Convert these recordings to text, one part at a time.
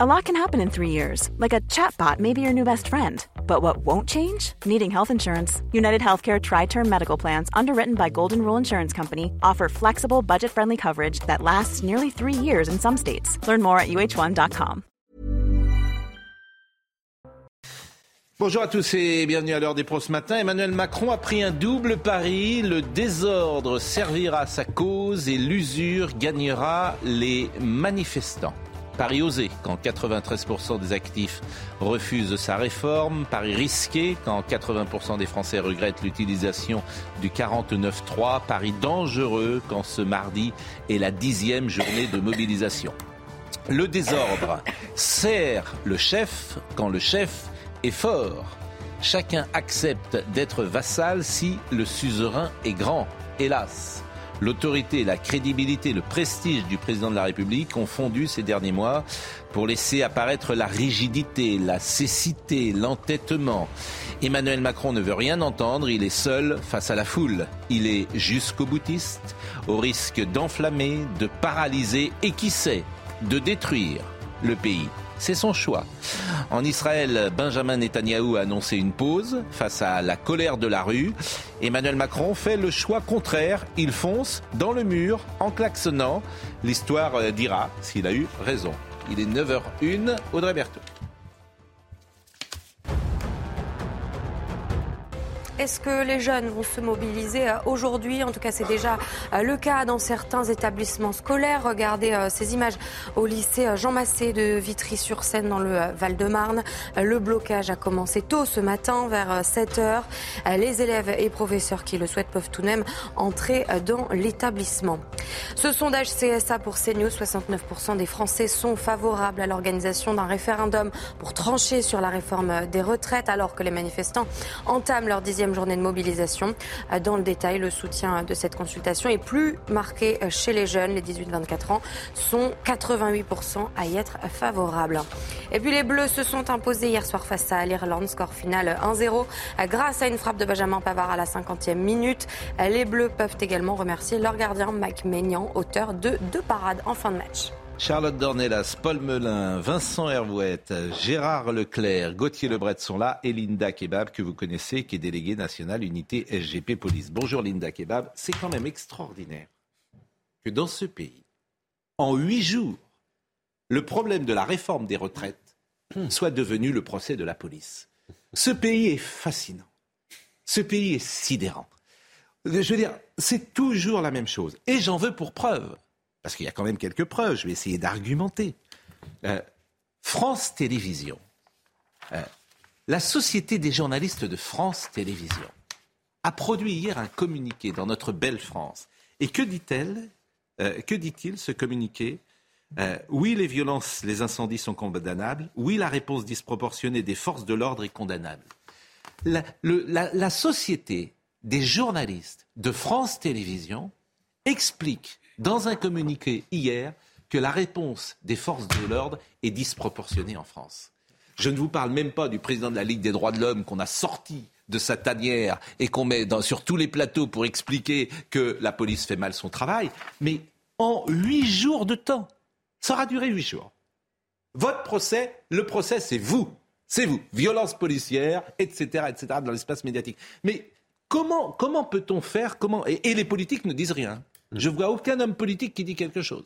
A lot can happen in three years, like a chatbot may be your new best friend. But what won't change? Needing health insurance. United Healthcare Tri Term Medical Plans, underwritten by Golden Rule Insurance Company, offer flexible, budget friendly coverage that lasts nearly three years in some states. Learn more at uh1.com. Bonjour à tous et bienvenue à l'heure des pros ce matin. Emmanuel Macron a pris un double pari. Le désordre servira sa cause et l'usure gagnera les manifestants. Pari osé quand 93% des actifs refusent sa réforme. Pari risqué quand 80% des Français regrettent l'utilisation du 49.3. Pari dangereux quand ce mardi est la dixième journée de mobilisation. Le désordre sert le chef quand le chef est fort. Chacun accepte d'être vassal si le suzerain est grand. Hélas, L'autorité, la crédibilité, le prestige du président de la République ont fondu ces derniers mois pour laisser apparaître la rigidité, la cécité, l'entêtement. Emmanuel Macron ne veut rien entendre, il est seul face à la foule. Il est jusqu'au boutiste, au risque d'enflammer, de paralyser et qui sait, de détruire le pays. C'est son choix. En Israël, Benjamin Netanyahou a annoncé une pause face à la colère de la rue. Emmanuel Macron fait le choix contraire. Il fonce dans le mur en klaxonnant. L'histoire euh, dira s'il a eu raison. Il est 9h01. Audrey Berthaud. Est-ce que les jeunes vont se mobiliser euh, aujourd'hui? En tout cas, c'est déjà euh, le cas dans certains établissements scolaires. Regardez euh, ces images au lycée Jean Massé de Vitry-sur-Seine dans le Val-de-Marne. Le blocage a commencé tôt ce matin, vers 7 heures. Les élèves et professeurs qui le souhaitent peuvent tout de même entrer dans l'établissement. Ce sondage CSA pour CNews, 69% des Français sont favorables à l'organisation d'un référendum pour trancher sur la réforme des retraites, alors que les manifestants entament leur dixième journée de mobilisation. Dans le détail, le soutien de cette consultation est plus marqué chez les jeunes. Les 18-24 ans sont 88% à y être favorables. Et puis les Bleus se sont imposés hier soir face à l'Irlande. Score final 1-0 grâce à une frappe de Benjamin Pavard à la 50e minute. Les Bleus peuvent également remercier leur gardien Mike Maignan, auteur de deux parades en fin de match. Charlotte Dornelas, Paul Melun, Vincent Hervouette, Gérard Leclerc, Gauthier Lebret sont là et Linda Kebab que vous connaissez qui est déléguée nationale unité SGP Police. Bonjour Linda Kebab, c'est quand même extraordinaire que dans ce pays, en huit jours, le problème de la réforme des retraites soit devenu le procès de la police. Ce pays est fascinant. Ce pays est sidérant. Je veux dire, c'est toujours la même chose. Et j'en veux pour preuve parce qu'il y a quand même quelques preuves, je vais essayer d'argumenter. Euh, France Télévisions, euh, la Société des journalistes de France Télévisions, a produit hier un communiqué dans notre belle France. Et que dit-elle euh, Que dit-il ce communiqué Oui, les violences, les incendies sont condamnables. Oui, la réponse disproportionnée des forces de l'ordre est condamnable. La, la Société des journalistes de France Télévisions explique dans un communiqué hier que la réponse des forces de l'ordre est disproportionnée en France. Je ne vous parle même pas du président de la Ligue des droits de l'homme qu'on a sorti de sa tanière et qu'on met sur tous les plateaux pour expliquer que la police fait mal son travail, mais en huit jours de temps. Ça aura duré huit jours. Votre procès, le procès, c'est vous. C'est vous. Violence policière, etc., etc., dans l'espace médiatique. Mais comment, comment peut-on faire comment, et les politiques ne disent rien. Je vois aucun homme politique qui dit quelque chose.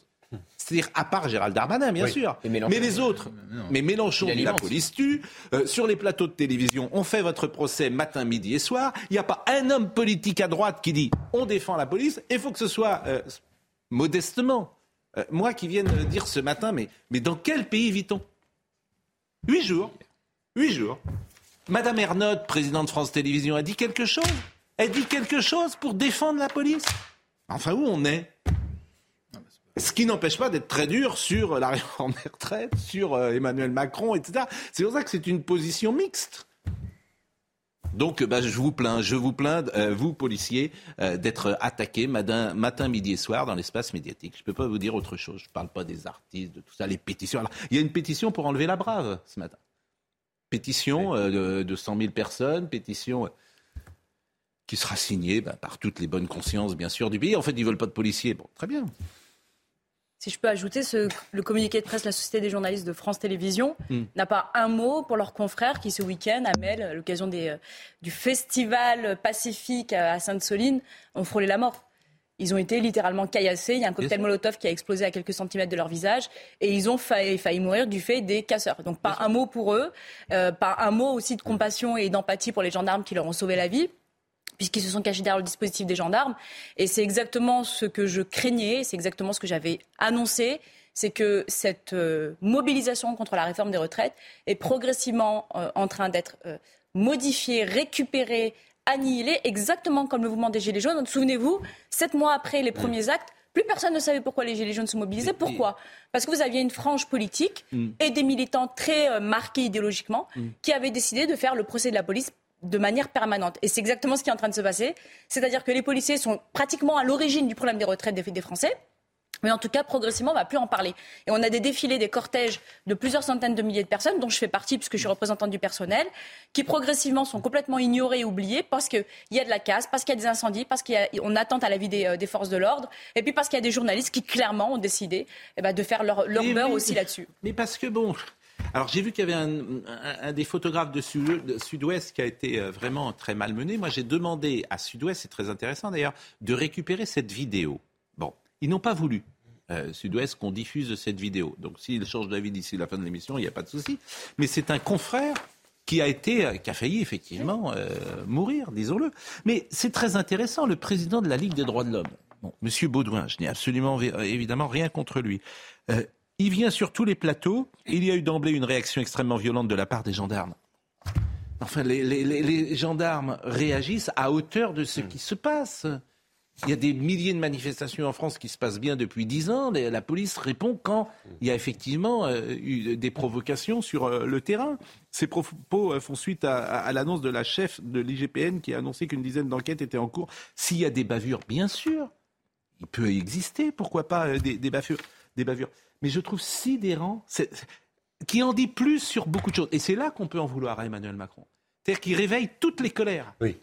C'est-à-dire, à part Gérald Darmanin, bien sûr. Mais les autres, mais Mélenchon la police tue. Euh, sur les plateaux de télévision, on fait votre procès matin, midi et soir. Il n'y a pas un homme politique à droite qui dit on défend la police. Il faut que ce soit euh, modestement. Euh, moi qui viens de dire ce matin, mais, mais dans quel pays vit-on? Huit jours. Huit jours. Madame Ernotte, présidente de France Télévisions, a dit quelque chose? Elle dit quelque chose pour défendre la police? Enfin, où on est ce qui n'empêche pas d'être très dur sur la réforme des retraites, sur euh, Emmanuel Macron, etc. C'est pour ça que c'est une position mixte. Donc, bah, je vous plains, je vous plains, euh, vous policiers, euh, d'être attaqués matin, matin, midi et soir dans l'espace médiatique. Je ne peux pas vous dire autre chose. Je ne parle pas des artistes, de tout ça, les pétitions. il y a une pétition pour enlever la brave ce matin. Pétition de, de 100 000 personnes, pétition qui sera signé bah, par toutes les bonnes consciences, bien sûr, du pays. En fait, ils veulent pas de policiers. Bon, très bien. si je peux ajouter, ce, le communiqué de presse de la Société des journalistes de France Télévisions hmm. n'a pas un mot pour leurs confrères qui, ce week-end, à Mel, à l'occasion euh, du festival pacifique à Sainte-Soline, ont frôlé la mort. Ils ont été littéralement caillassés. Il y a un cocktail Molotov qui a explosé à quelques centimètres de leur visage. Et ils ont failli, failli mourir du fait des casseurs. Donc pas un mot pour eux, euh, pas un mot aussi de compassion et d'empathie pour les gendarmes qui leur ont sauvé la vie puisqu'ils se sont cachés derrière le dispositif des gendarmes. Et c'est exactement ce que je craignais, c'est exactement ce que j'avais annoncé, c'est que cette euh, mobilisation contre la réforme des retraites est progressivement euh, en train d'être euh, modifiée, récupérée, annihilée, exactement comme le mouvement des Gilets jaunes. Souvenez-vous, sept mois après les premiers actes, plus personne ne savait pourquoi les Gilets jaunes se mobilisaient. Pourquoi? Parce que vous aviez une frange politique mm. et des militants très marqués idéologiquement mm. qui avaient décidé de faire le procès de la police de manière permanente. Et c'est exactement ce qui est en train de se passer. C'est-à-dire que les policiers sont pratiquement à l'origine du problème des retraites des, Français. Mais en tout cas, progressivement, on ne va plus en parler. Et on a des défilés, des cortèges de plusieurs centaines de milliers de personnes, dont je fais partie puisque je suis représentante du personnel, qui progressivement sont complètement ignorés et oubliés parce qu'il y a de la casse, parce qu'il y a des incendies, parce qu'on attente à la vie des, euh, forces de l'ordre, et puis parce qu'il y a des journalistes qui clairement ont décidé eh ben, de faire leur, leur beurre aussi là-dessus. Mais parce que bon, alors j'ai vu qu'il y avait un, des photographes de, Sud-Ouest qui a été euh, vraiment très malmené. Moi j'ai demandé à Sud-Ouest, c'est très intéressant d'ailleurs, de récupérer cette vidéo. Bon, ils n'ont pas voulu. Euh, Sud-Ouest qu'on diffuse cette vidéo. Donc s'ils changent d'avis d'ici la fin de l'émission, il n'y a pas de souci. Mais c'est un confrère qui a été, euh, qui a failli effectivement mourir, disons-le. Mais c'est très intéressant, le président de la Ligue des droits de l'homme, bon, Monsieur Baudouin, je n'ai absolument évidemment rien contre lui. Il vient sur tous les plateaux. Il y a eu d'emblée une réaction extrêmement violente de la part des gendarmes. Enfin, les, gendarmes réagissent à hauteur de ce qui se passe. Il y a des milliers de manifestations en France qui se passent bien depuis dix ans. La police répond quand il y a effectivement euh, eu des provocations sur euh, le terrain. Ces propos euh, font suite à, l'annonce de la chef de l'IGPN qui a annoncé qu'une dizaine d'enquêtes étaient en cours. S'il y a des bavures, bien sûr, il peut exister, pourquoi pas, des bavures. Des bavures mais je trouve sidérant, qui en dit plus sur beaucoup de choses. Et c'est là qu'on peut en vouloir à Emmanuel Macron. C'est-à-dire qu'il réveille toutes les colères. Oui.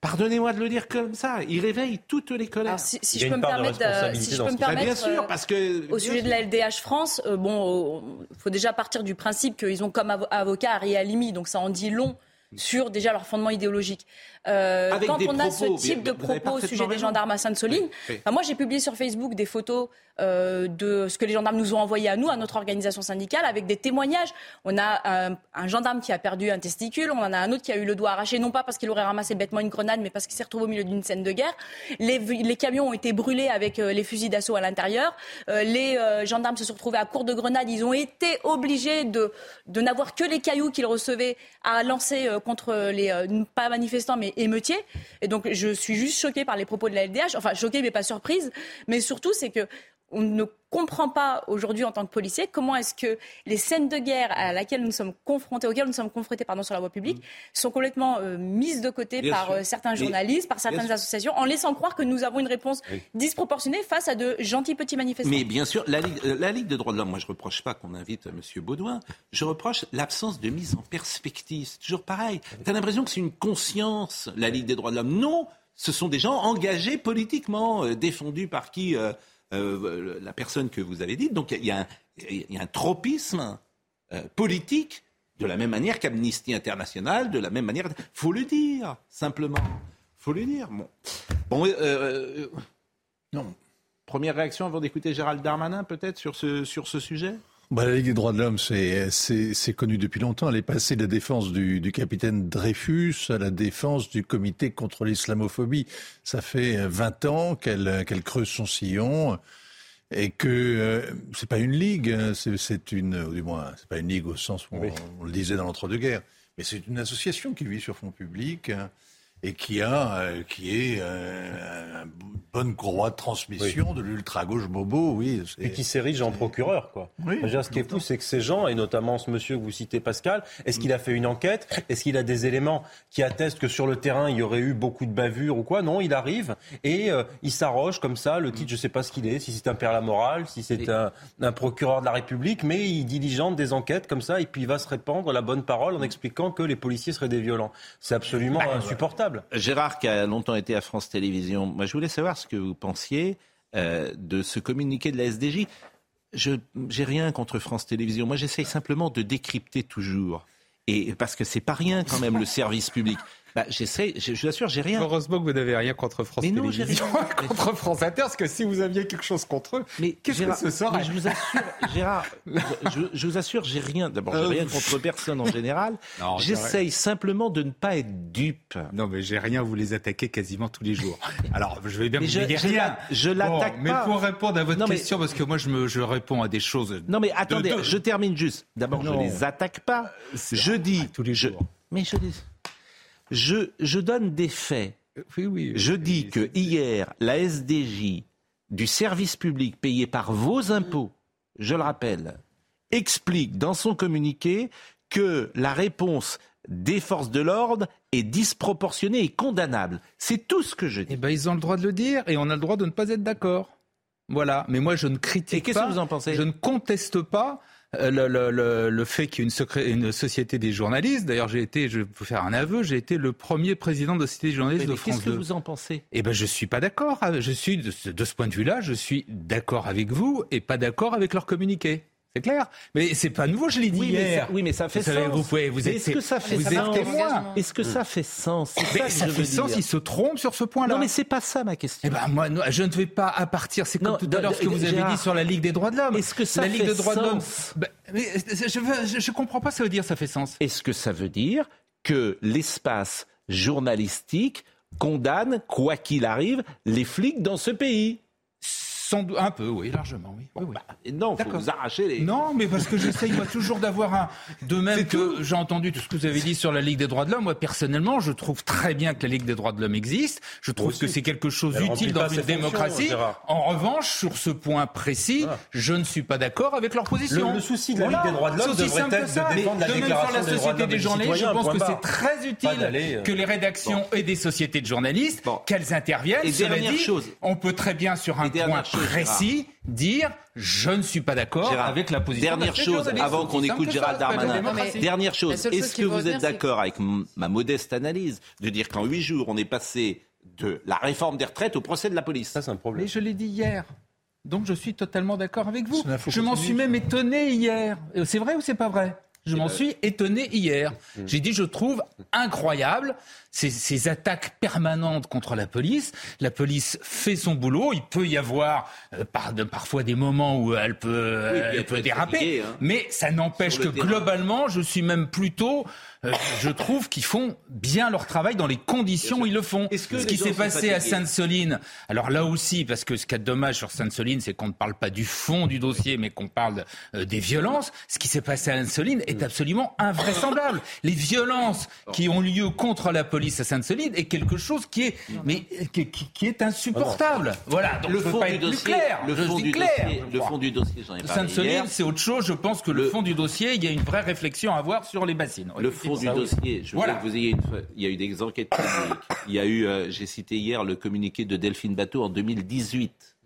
Pardonnez-moi de le dire comme ça, il réveille toutes les colères. si, je peux me permettre, si je peux me permettre, bien sûr, parce que au sujet de la LDH France, euh, bon, il faut déjà partir du principe qu'ils ont comme avocat Ari Alimi, donc ça en dit long sur déjà leur fondement idéologique. Euh, quand on a ce type de propos au sujet des gendarmes à Sainte-Soline, moi j'ai publié sur Facebook des photos euh, de ce que les gendarmes nous ont envoyé à nous, à notre organisation syndicale, avec des témoignages. On a un, gendarme qui a perdu un testicule, on en a un autre qui a eu le doigt arraché, non pas parce qu'il aurait ramassé bêtement une grenade, mais parce qu'il s'est retrouvé au milieu d'une scène de guerre. Les, les, camions ont été brûlés avec euh, les fusils d'assaut à l'intérieur. Euh, les gendarmes se sont retrouvés à court de grenades. Ils ont été obligés de, de n'avoir que les cailloux qu'ils recevaient à lancer contre les, pas manifestants, mais Et donc je suis juste choquée par les propos de la LDH. Enfin, choquée, mais pas surprise. Mais surtout, c'est que on ne comprend pas aujourd'hui en tant que policier comment est-ce que les scènes de guerre à laquelle nous sommes confrontés, auxquelles nous sommes confrontés pardon, sur la voie publique, mm. sont complètement euh, mises de côté par euh, certains journalistes, par certaines associations, en laissant croire que nous avons une réponse disproportionnée face à de gentils petits manifestants. Mais bien sûr, la Ligue, euh, la Ligue des droits de l'homme, moi je ne reproche pas qu'on invite M. Baudouin, je reproche l'absence de mise en perspective. C'est toujours pareil. Tu as l'impression que c'est une conscience, la Ligue des droits de l'homme. Non, ce sont des gens engagés politiquement, défendus par qui euh, la personne que vous avez dite. Donc il y, a un tropisme euh, politique de la même manière qu'Amnesty International, de la même manière. faut le dire, simplement. faut le dire. Bon. euh, non. Première réaction avant d'écouter Gérald Darmanin, peut-être, sur ce sujet? Bah, la Ligue des droits de l'homme, c'est, connu depuis longtemps. Elle est passée de la défense du, du capitaine Dreyfus à la défense du comité contre l'islamophobie. Ça fait 20 ans qu'elle, qu'elle creuse son sillon et que euh, c'est pas une ligue, hein. c'est, une, ou du moins, c'est pas une ligue au sens où on, le disait dans l'entre-deux-guerres, mais c'est une association qui vit sur fonds publics. Et qui a, euh, qui est euh, une bonne courroie de transmission de l'ultra-gauche bobo, oui. Et qui s'érige en procureur, quoi. Oui, ce qui est fou, c'est que ces gens, et notamment ce monsieur que vous citez, Pascal, est-ce qu'il a fait une enquête? Est-ce qu'il a des éléments qui attestent que sur le terrain, il y aurait eu beaucoup de bavures ou quoi? Non, il arrive et euh, il s'arroge comme ça, le titre, je ne sais pas ce qu'il est, si c'est un père la morale, si c'est un, un, procureur de la République, mais il diligente des enquêtes comme ça, et puis il va se répandre la bonne parole en expliquant que les policiers seraient des violents. C'est absolument bah, Gérard, qui a longtemps été à France Télévisions, moi je voulais savoir ce que vous pensiez euh, de ce communiqué de la SDJ. Je n'ai rien contre France Télévisions. Moi, j'essaye simplement de décrypter toujours. Et parce que c'est pas rien quand même le service public. Bah, j'essaie, je, je vous assure, j'ai rien. Heureusement que vous n'avez rien contre France mais non, Télévisions, rien. contre France Inter, parce que si vous aviez quelque chose contre eux, mais qu'est-ce que ce serait Je vous assure, Gérard, je, je vous assure, j'ai rien. D'abord, j'ai euh, rien contre personne en général. J'essaye simplement de ne pas être dupe. Non, mais j'ai rien. Vous les attaquez quasiment tous les jours. Alors, je vais bien vous dire rien. Je l'attaque bon, Mais pour répondre à votre question, parce que moi, je, me, je réponds à des choses. Non, mais attendez, je termine juste. D'abord, je ne les attaque pas. Je dis tous les jours. mais je dis. Je, donne des faits. je dis que hier, la SDJ du service public payé par vos impôts, je le rappelle, explique dans son communiqué que la réponse des forces de l'ordre est disproportionnée et condamnable. C'est tout ce que je dis. Eh ben, ils ont le droit de le dire et on a le droit de ne pas être d'accord. Voilà. Mais moi, je ne critique pas. qu'est-ce que vous en pensez? Je ne conteste pas euh, le, le, le, fait qu'il y ait une, une, société des journalistes. D'ailleurs, j'ai été, je peux faire un aveu, j'ai été le premier président de la société des journalistes de France Qu'est-ce que vous en pensez? Eh ben, je suis pas d'accord. Je suis de ce, de ce point de vue-là, je suis d'accord avec vous et pas d'accord avec leur communiqué. C'est clair. Mais c'est pas nouveau, je l'ai dit oui, hier. Mais ça, oui, mais ça fait vous sens. vous pouvez, vous êtes, Est-ce que ça fait vous sens Est-ce que ça fait sens mais ça, fait sens, il se trompe sur ce point-là. Non, mais c'est pas ça ma question. Eh ben, moi, je ne vais pas à partir. C'est comme tout à l'heure ce que vous avez dit sur la Ligue des droits de l'homme. Est-ce que ça la Ligue des droits de l'homme ben, je, je, comprends pas, ça veut dire ça fait sens. Est-ce que ça veut dire que l'espace journalistique condamne, quoi qu'il arrive, les flics dans ce pays? Un peu, oui, largement, oui. oui, Bah, non, faut vous arracher les. Non, mais parce que j'essaye moi toujours d'avoir un. De même que j'ai entendu tout ce que vous avez dit sur la Ligue des droits de l'homme. Moi, personnellement, je trouve très bien que la Ligue des droits de l'homme existe. Je trouve que c'est quelque chose d'utile dans une démocratie. En revanche, sur ce point précis, ah. je ne suis pas d'accord avec leur position. Le, souci de la Ligue des droits de l'homme devrait être de défendre la déclaration sur la société des, journalistes, je pense que c'est très utile euh, que les rédactions et des sociétés de journalistes qu'elles interviennent. Et dernière chose, on peut très bien sur un point précis dire je ne suis pas d'accord avec la position. Dernière chose, avant qu'on écoute Gérald Darmanin. Dernière chose, est-ce que vous êtes d'accord avec ma modeste analyse de dire qu'en huit jours, on est passé de la réforme des retraites au procès de la police? Ça, c'est un problème. Mais je l'ai dit hier. Donc je suis totalement d'accord avec vous. Je m'en suis même étonné hier. Euh, c'est vrai ou c'est pas vrai? Je m'en suis étonné hier. Mmh. J'ai dit, je trouve incroyable ces, attaques permanentes contre la police. La police fait son boulot. Il peut y avoir euh, par, parfois des moments où elle peut, elle peut déraper, hein. mais ça n'empêche que globalement, je suis même plutôt euh, je trouve qu'ils font bien leur travail dans les conditions où ils le font. ce qui s'est passé à Sainte-Soline, alors là aussi, parce que ce qui est dommage sur Sainte-Soline, c'est qu'on ne parle pas du fond du dossier, mais qu'on parle euh, des violences. Ce qui s'est passé à Sainte-Soline est absolument invraisemblable. Les violences qui ont lieu contre la police à Sainte-Soline est quelque chose qui est, mais, qui, est insupportable. Voilà, donc le fond du dossier, clair. Le fond du dossier, le fond du dossier, j'en ai parlé Sainte-Soline, c'est autre chose. Je pense que le, fond du dossier, il y a une vraie réflexion à avoir sur les bassines. Le fond du dossier, je voilà. que vous ayez une... il y a eu des enquêtes publiques. Il y a eu, euh, j'ai cité hier le communiqué de Delphine Bateau en 2018.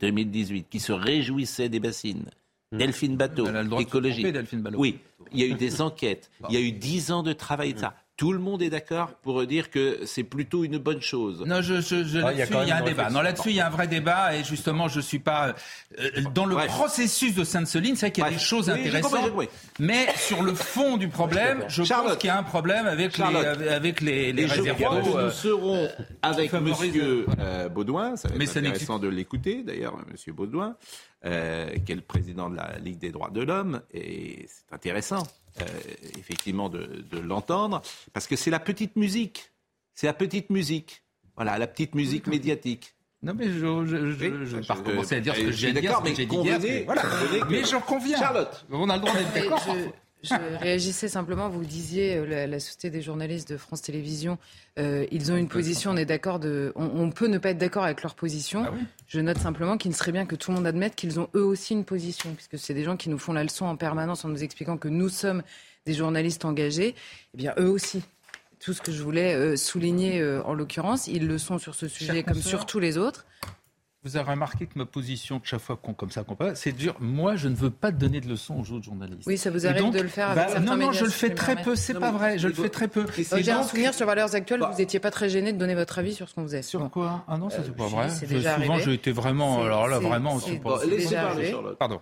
2018, qui se réjouissait des bassines. Hmm. Delphine Bateau, écologie. Oui, il y a eu des enquêtes. Il y a eu dix ans de travail de ça. Tout le monde est d'accord pour dire que c'est plutôt une bonne chose. Non, je, je, ah, là-dessus, il y a, un débat. Non, là-dessus, il y a un vrai débat. Et justement, je suis pas euh, dans le processus de Sainte-Soline. C'est vrai qu'il y a des choses intéressantes. Mais sur le fond du problème, je pense qu'il y a un problème avec les, avec les, les réservoirs. Nous euh, serons avec Monsieur euh, Baudouin. Ça va être intéressant de l'écouter, d'ailleurs, Monsieur Baudouin, qui est le président de la Ligue des droits de l'homme. Et c'est intéressant. Euh, effectivement de, l'entendre, parce que c'est la petite musique. C'est la petite musique. Voilà, la petite musique médiatique. Non, mais je ne vais pas recommencer à dire ce que j'ai dit, mais j'ai dit. Voilà. Mais j'en conviens. Charlotte. On a le droit d'être d'accord. Je réagissais simplement, vous le disiez, euh, la, Société des journalistes de France Télévisions, euh, ils ont une position, on est d'accord, de, on, peut ne pas être d'accord avec leur position. Ah je note simplement qu'il ne serait bien que tout le monde admette qu'ils ont eux aussi une position, puisque c'est des gens qui nous font la leçon en permanence en nous expliquant que nous sommes des journalistes engagés. Eh bien, eux aussi, tout ce que je voulais euh, souligner en l'occurrence. Ils le sont sur ce sujet comme sur tous les autres. Vous avez remarqué que ma position, chaque fois qu'on comme ça qu'on parle, c'est dur. Moi, je ne veux pas donner de leçons aux autres journalistes. Oui, ça vous arrive de le faire avec bah, Non, non, je le fais très peu. C'est pas vrai. Je le fais très peu. J'ai un souvenir sur Valeurs Actuelles. Bah. vous n'étiez pas très gêné de donner votre avis sur ce qu'on faisait. Sur quoi? Ah non, ça c'est pas vrai. Souvent, j'ai été vraiment. Alors là, vraiment. Laissez parler, Pardon.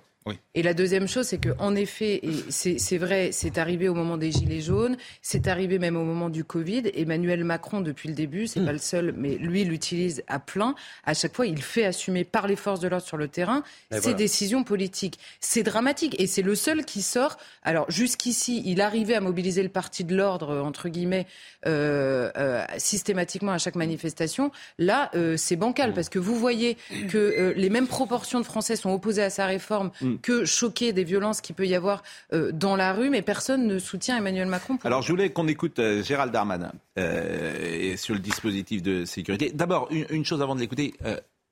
Et la deuxième chose, c'est qu'en effet, c'est vrai, c'est arrivé au moment des Gilets jaunes, c'est arrivé même au moment du Covid. Emmanuel Macron, depuis le début, c'est n'est pas le seul, mais lui l'utilise à plein. À chaque fois, il fait assumer par les forces de l'ordre sur le terrain ses décisions politiques. C'est dramatique et c'est le seul qui sort. Alors jusqu'ici, il arrivait à mobiliser le parti de l'ordre entre guillemets euh, euh, systématiquement à chaque manifestation. Là, euh, c'est bancal parce que vous voyez que les mêmes proportions de Français sont opposés à sa réforme. Mm que choquer des violences qu'il peut y avoir euh, dans la rue, mais personne ne soutient Emmanuel Macron. Alors je voulais qu'on écoute euh, Gérald Darmanin euh, sur le dispositif de sécurité. D'abord, une, chose avant de l'écouter,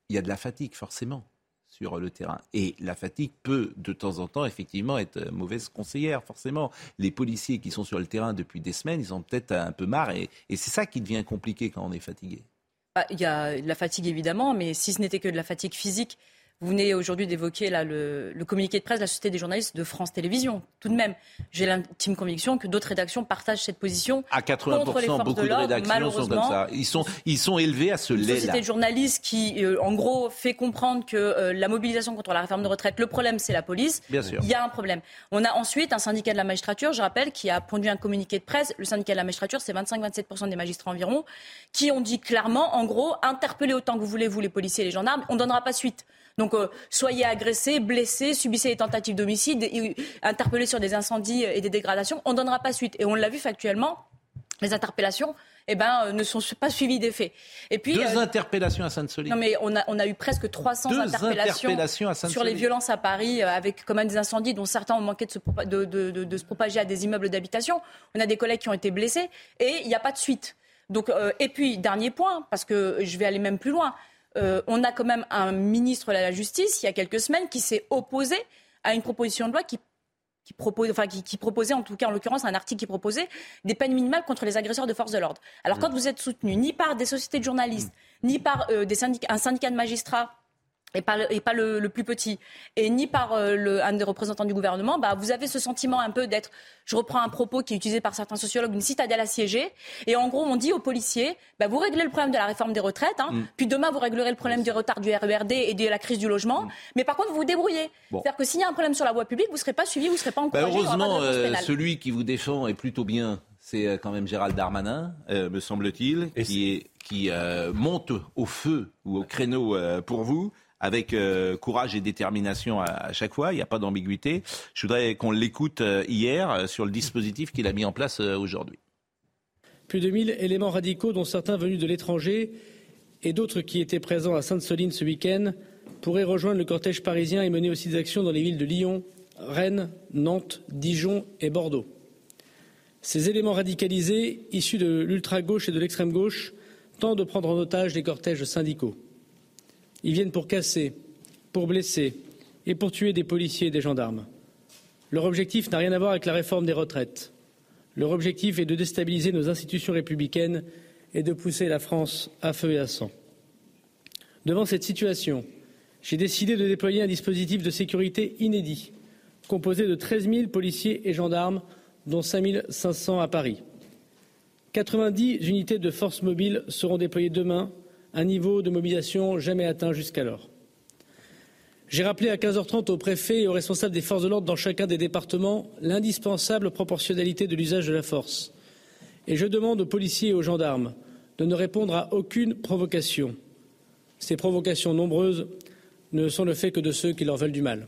il y a de la fatigue forcément sur le terrain. Et la fatigue peut de temps en temps effectivement être mauvaise conseillère, forcément. Les policiers qui sont sur le terrain depuis des semaines, ils ont peut-être un peu marre et, et c'est ça qui devient compliqué quand on est fatigué. Bah, il y a de la fatigue évidemment, mais si ce n'était que de la fatigue physique, vous venez aujourd'hui d'évoquer là le, communiqué de presse de la Société des journalistes de France Télévisions. Tout de même, j'ai l'intime conviction que d'autres rédactions partagent cette position à 80 contre les forces beaucoup de, rédactions sont comme ça. Ils sont, ils sont élevés à ce lait-là. Société de journalistes qui, euh, en gros, fait comprendre que euh, la mobilisation contre la réforme de retraite, le problème, c'est la police. Bien sûr. Il y a un problème. On a ensuite un syndicat de la magistrature, je rappelle, qui a pondu un communiqué de presse. Le syndicat de la magistrature, c'est 25-27% des magistrats environ, qui ont dit clairement, en gros, interpellez autant que vous voulez, vous les policiers et les gendarmes, on ne donnera pas suite. Donc, euh, soyez agressés, blessés, subissez des tentatives d'homicide, interpellés sur des incendies et des dégradations. On ne donnera pas suite. Et on l'a vu factuellement, les interpellations eh ben, euh, ne sont pas suivies des faits. Et puis, Deux euh, interpellations à Sainte-Soline. Non, mais on a, on a eu presque 300 interpellations, sur les violences à Paris, avec comme des incendies dont certains ont manqué de se, de, de, de, se propager à des immeubles d'habitation. On a des collègues qui ont été blessés et il n'y a pas de suite. Donc, et puis, dernier point, parce que je vais aller même plus loin. Euh, on a quand même un ministre de la Justice, il y a quelques semaines, qui s'est opposé à une proposition de loi qui proposait, en tout cas en l'occurrence, un article qui proposait des peines minimales contre les agresseurs de forces de l'ordre. Alors quand mmh. vous êtes soutenu ni par des sociétés de journalistes, ni par euh, un syndicat de magistrats, et pas, le, et pas le, plus petit, et ni par euh, le, un des représentants du gouvernement, bah, vous avez ce sentiment un peu d'être, je reprends un propos qui est utilisé par certains sociologues, une citadelle assiégée. Et en gros, on dit aux policiers, bah, vous réglez le problème de la réforme des retraites, hein, mm. puis demain, vous réglerez le problème du retard du RERD et de la crise du logement. Mm. Mais par contre, vous vous débrouillez. C'est-à-dire que s'il y a un problème sur la voie publique, vous ne serez pas suivi, vous ne serez pas bah, encouragé. heureusement, euh, celui qui vous défend est plutôt bien. C'est euh, quand même Gérald Darmanin, me semble-t-il, qui, qui monte au feu ou au créneau pour vous avec euh, courage et détermination à, chaque fois. Il n'y a pas d'ambiguïté. Je voudrais qu'on l'écoute euh, hier euh, sur le dispositif qu'il a mis en place aujourd'hui. Plus de 1000 éléments radicaux, dont certains venus de l'étranger et d'autres qui étaient présents à Sainte-Soline ce week-end, pourraient rejoindre le cortège parisien et mener aussi des actions dans les villes de Lyon, Rennes, Nantes, Dijon et Bordeaux. Ces éléments radicalisés, issus de l'ultra-gauche et de l'extrême-gauche, tentent de prendre en otage les cortèges syndicaux. Ils viennent pour casser, pour blesser et pour tuer des policiers et des gendarmes. Leur objectif n'a rien à voir avec la réforme des retraites. Leur objectif est de déstabiliser nos institutions républicaines et de pousser la France à feu et à sang. Devant cette situation, j'ai décidé de déployer un dispositif de sécurité inédit, composé de 13 000 policiers et gendarmes, dont 5 500 à Paris. 90 unités de forces mobiles seront déployées demain un niveau de mobilisation jamais atteint jusqu'alors. J'ai rappelé à 15h30 aux préfets et aux responsables des forces de l'ordre dans chacun des départements l'indispensable proportionnalité de l'usage de la force. Et je demande aux policiers et aux gendarmes de ne répondre à aucune provocation. Ces provocations nombreuses ne sont le fait que de ceux qui leur veulent du mal.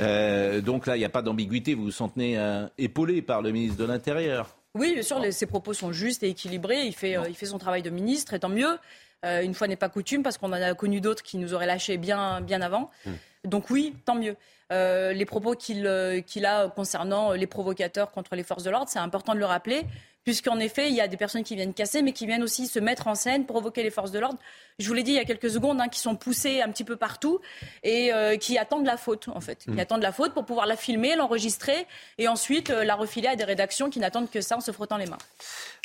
Euh, donc là, il n'y a pas d'ambiguïté. Vous vous sentez euh, épaulé par le ministre de l'Intérieur oui, bien sûr, ses propos sont justes et équilibrés. Il fait, euh, il fait son travail de ministre, et tant mieux. Euh, une fois n'est pas coutume, parce qu'on en a connu d'autres qui nous auraient lâchés bien, bien avant. Hmm. Donc oui, tant mieux. Euh, les propos qu'il a concernant les provocateurs contre les forces de l'ordre, c'est important de le rappeler. Puisqu'en effet, il y a des personnes qui viennent casser, mais qui viennent aussi se mettre en scène, provoquer les forces de l'ordre. Je vous l'ai dit il y a quelques secondes, hein, qui sont poussées un petit peu partout et euh, qui attendent la faute, en fait. Qui mm. attendent la faute pour pouvoir la filmer, l'enregistrer et ensuite euh, la refiler à des rédactions qui n'attendent que ça en se frottant les mains.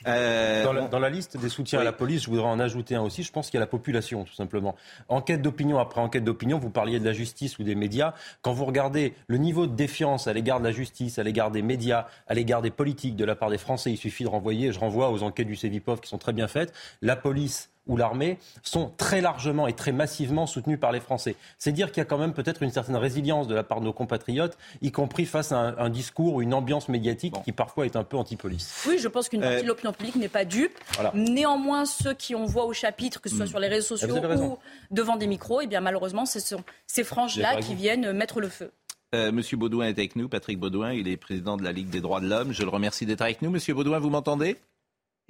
Euh, dans, la, liste des soutiens à la police, je voudrais en ajouter un aussi. Je pense qu'il y a la population, tout simplement. Enquête d'opinion après enquête d'opinion, vous parliez de la justice ou des médias. Quand vous regardez le niveau de défiance à l'égard de la justice, à l'égard des médias, à l'égard des politiques de la part des Français, il suffit de renvoyer, je renvoie aux enquêtes du CEVIPOF qui sont très bien faites. La police ou l'armée sont très largement et très massivement soutenus par les Français. C'est dire qu'il y a quand même peut-être une certaine résilience de la part de nos compatriotes, y compris face à un, discours ou une ambiance médiatique qui parfois est un peu anti-police. Oui, je pense qu'une partie de euh, l'opinion publique n'est pas dupe. Néanmoins, ceux qui on voit au chapitre, que ce soit hmm. sur les réseaux sociaux ou devant des micros, eh bien malheureusement, ce sont ces franges-là qui viennent mettre le feu. Euh, Monsieur Baudouin est avec nous, Patrick Baudouin, il est président de la Ligue des droits de l'homme. Je le remercie d'être avec nous. Monsieur Baudouin, vous m'entendez?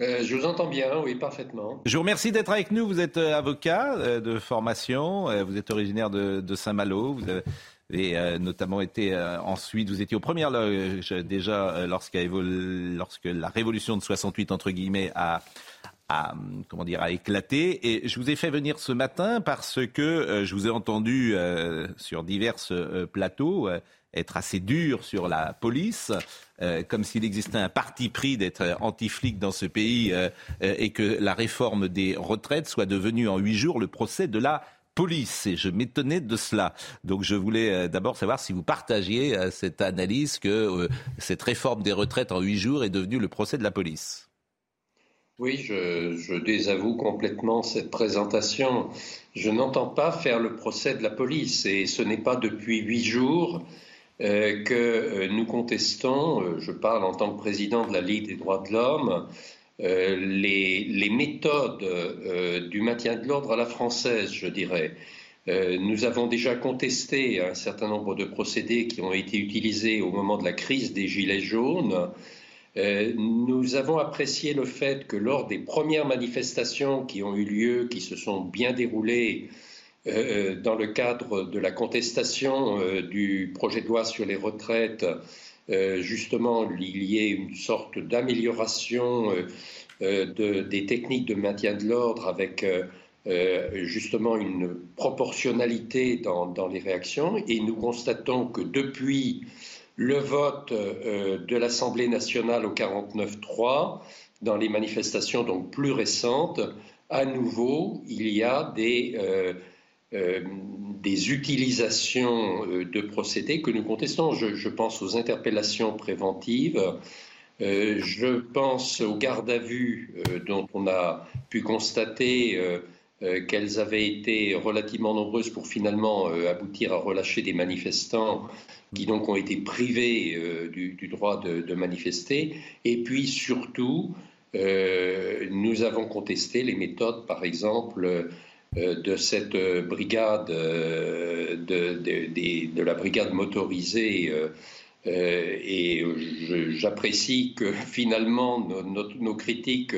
Euh, je vous entends bien, oui, parfaitement. Je vous remercie d'être avec nous. Vous êtes euh, avocat de formation, vous êtes originaire de, Saint-Malo, vous avez notamment été ensuite, vous étiez aux premières loges déjà lorsque la révolution de 68, entre guillemets, a, comment dire, a éclaté. Et je vous ai fait venir ce matin parce que je vous ai entendu sur divers plateaux être assez dur sur la police, euh, comme s'il existait un parti pris d'être anti-flic dans ce pays euh, euh, et que la réforme des retraites soit devenue en huit jours le procès de la police. Et je m'étonnais de cela. Donc je voulais d'abord savoir si vous partagiez cette analyse que cette réforme des retraites en huit jours est devenue le procès de la police. Oui, je, je désavoue complètement cette présentation. Je n'entends pas faire le procès de la police et ce n'est pas depuis huit jours euh, que euh, nous contestons, euh, je parle en tant que président de la Ligue des droits de l'homme, les, les, méthodes du maintien de l'ordre à la française, je dirais. nous avons déjà contesté un certain nombre de procédés qui ont été utilisés au moment de la crise des Gilets jaunes. Nous avons apprécié le fait que lors des premières manifestations qui ont eu lieu, qui se sont bien déroulées, euh, euh, dans le cadre de la contestation euh, du projet de loi sur les retraites, justement, il y ait une sorte d'amélioration des techniques de maintien de l'ordre avec justement une proportionnalité dans, les réactions. Et nous constatons que depuis le vote de l'Assemblée nationale au 49-3, dans les manifestations donc plus récentes, à nouveau, il y a des euh, des utilisations euh, de procédés que nous contestons. Je, pense aux interpellations préventives, euh, je pense aux gardes à vue dont on a pu constater qu'elles avaient été relativement nombreuses pour finalement aboutir à relâcher des manifestants qui donc ont été privés du, droit de, manifester. Et puis surtout, nous avons contesté les méthodes, par exemple, euh, de cette euh, brigade, euh, de, la brigade motorisée. et j'apprécie que finalement nos, critiques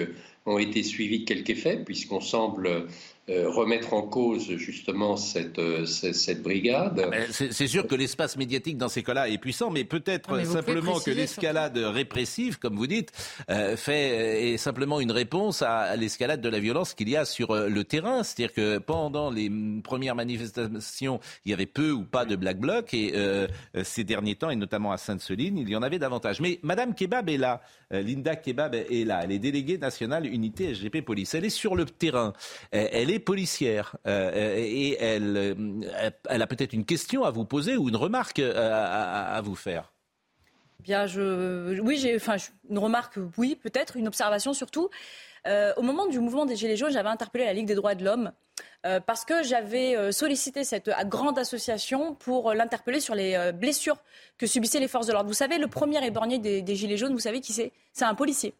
ont été suivies de quelques effets, puisqu'on semble euh, remettre en cause justement cette, euh, cette, brigade. Ah, c'est sûr que l'espace médiatique dans ces cas-là est puissant, mais peut-être ah, simplement que l'escalade répressive, comme vous dites, euh, fait est simplement une réponse à, l'escalade de la violence qu'il y a sur le terrain. C'est-à-dire que pendant les premières manifestations, il y avait peu ou pas de black bloc, et ces derniers temps, et notamment à Sainte-Soline, il y en avait davantage. Mais Madame Kebab est là, Linda Kebab est là, elle est déléguée nationale unité SGP Police. Elle est sur le terrain, elle est policière euh, et elle, euh, elle a peut-être une question à vous poser ou une remarque à, vous faire. Bien, je, oui, j'ai, enfin, une remarque, oui, peut-être, une observation surtout. Euh, au moment du mouvement des Gilets jaunes, j'avais interpellé la Ligue des droits de l'homme parce que j'avais sollicité cette grande association pour l'interpeller sur les blessures que subissaient les forces de l'ordre. Vous savez, le premier éborgné des Gilets jaunes, vous savez qui c'est? C'est un policier.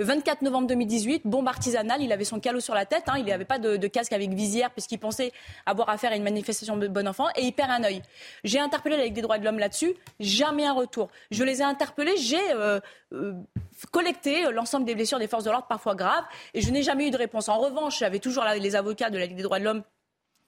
Le 24 novembre 2018, bombe artisanale, il avait son calot sur la tête, hein, il n'avait pas de, casque avec visière puisqu'il pensait avoir affaire à une manifestation de bon enfant et il perd un œil. J'ai interpellé avec des droits de l'homme là-dessus, jamais un retour. Je les ai interpellés, j'ai euh, euh, collecté l'ensemble des blessures des forces de l'ordre, parfois graves, et je n'ai jamais eu de réponse. En revanche, j'avais toujours les avocats de la Ligue des droits de l'homme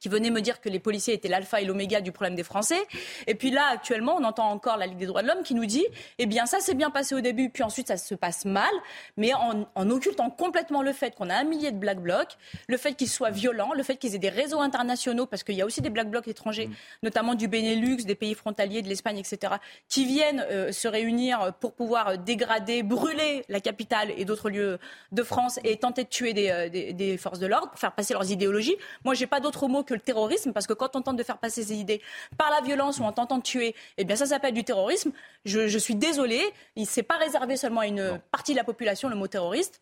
qui venait me dire que les policiers étaient l'alpha et l'oméga du problème des Français. Et puis là, actuellement, on entend encore la Ligue des droits de l'homme qui nous dit, eh bien, ça s'est bien passé au début, puis ensuite ça se passe mal, mais en, en occultant complètement le fait qu'on a un millier de black blocs, le fait qu'ils soient violents, le fait qu'ils aient des réseaux internationaux, parce qu'il y a aussi des black blocs étrangers, mm. notamment du Benelux, des pays frontaliers, de l'Espagne, etc., qui viennent euh, se réunir pour pouvoir dégrader, brûler la capitale et d'autres lieux de France et tenter de tuer des, euh, des, des forces de l'ordre, pour faire passer leurs idéologies. Moi, j'ai pas d'autre mot que le terrorisme, parce que quand on tente de faire passer ses idées par la violence ou en tentant de tuer, eh bien ça s'appelle du terrorisme. Je, je suis désolée, il s'est pas réservé seulement à une partie de la population le mot terroriste.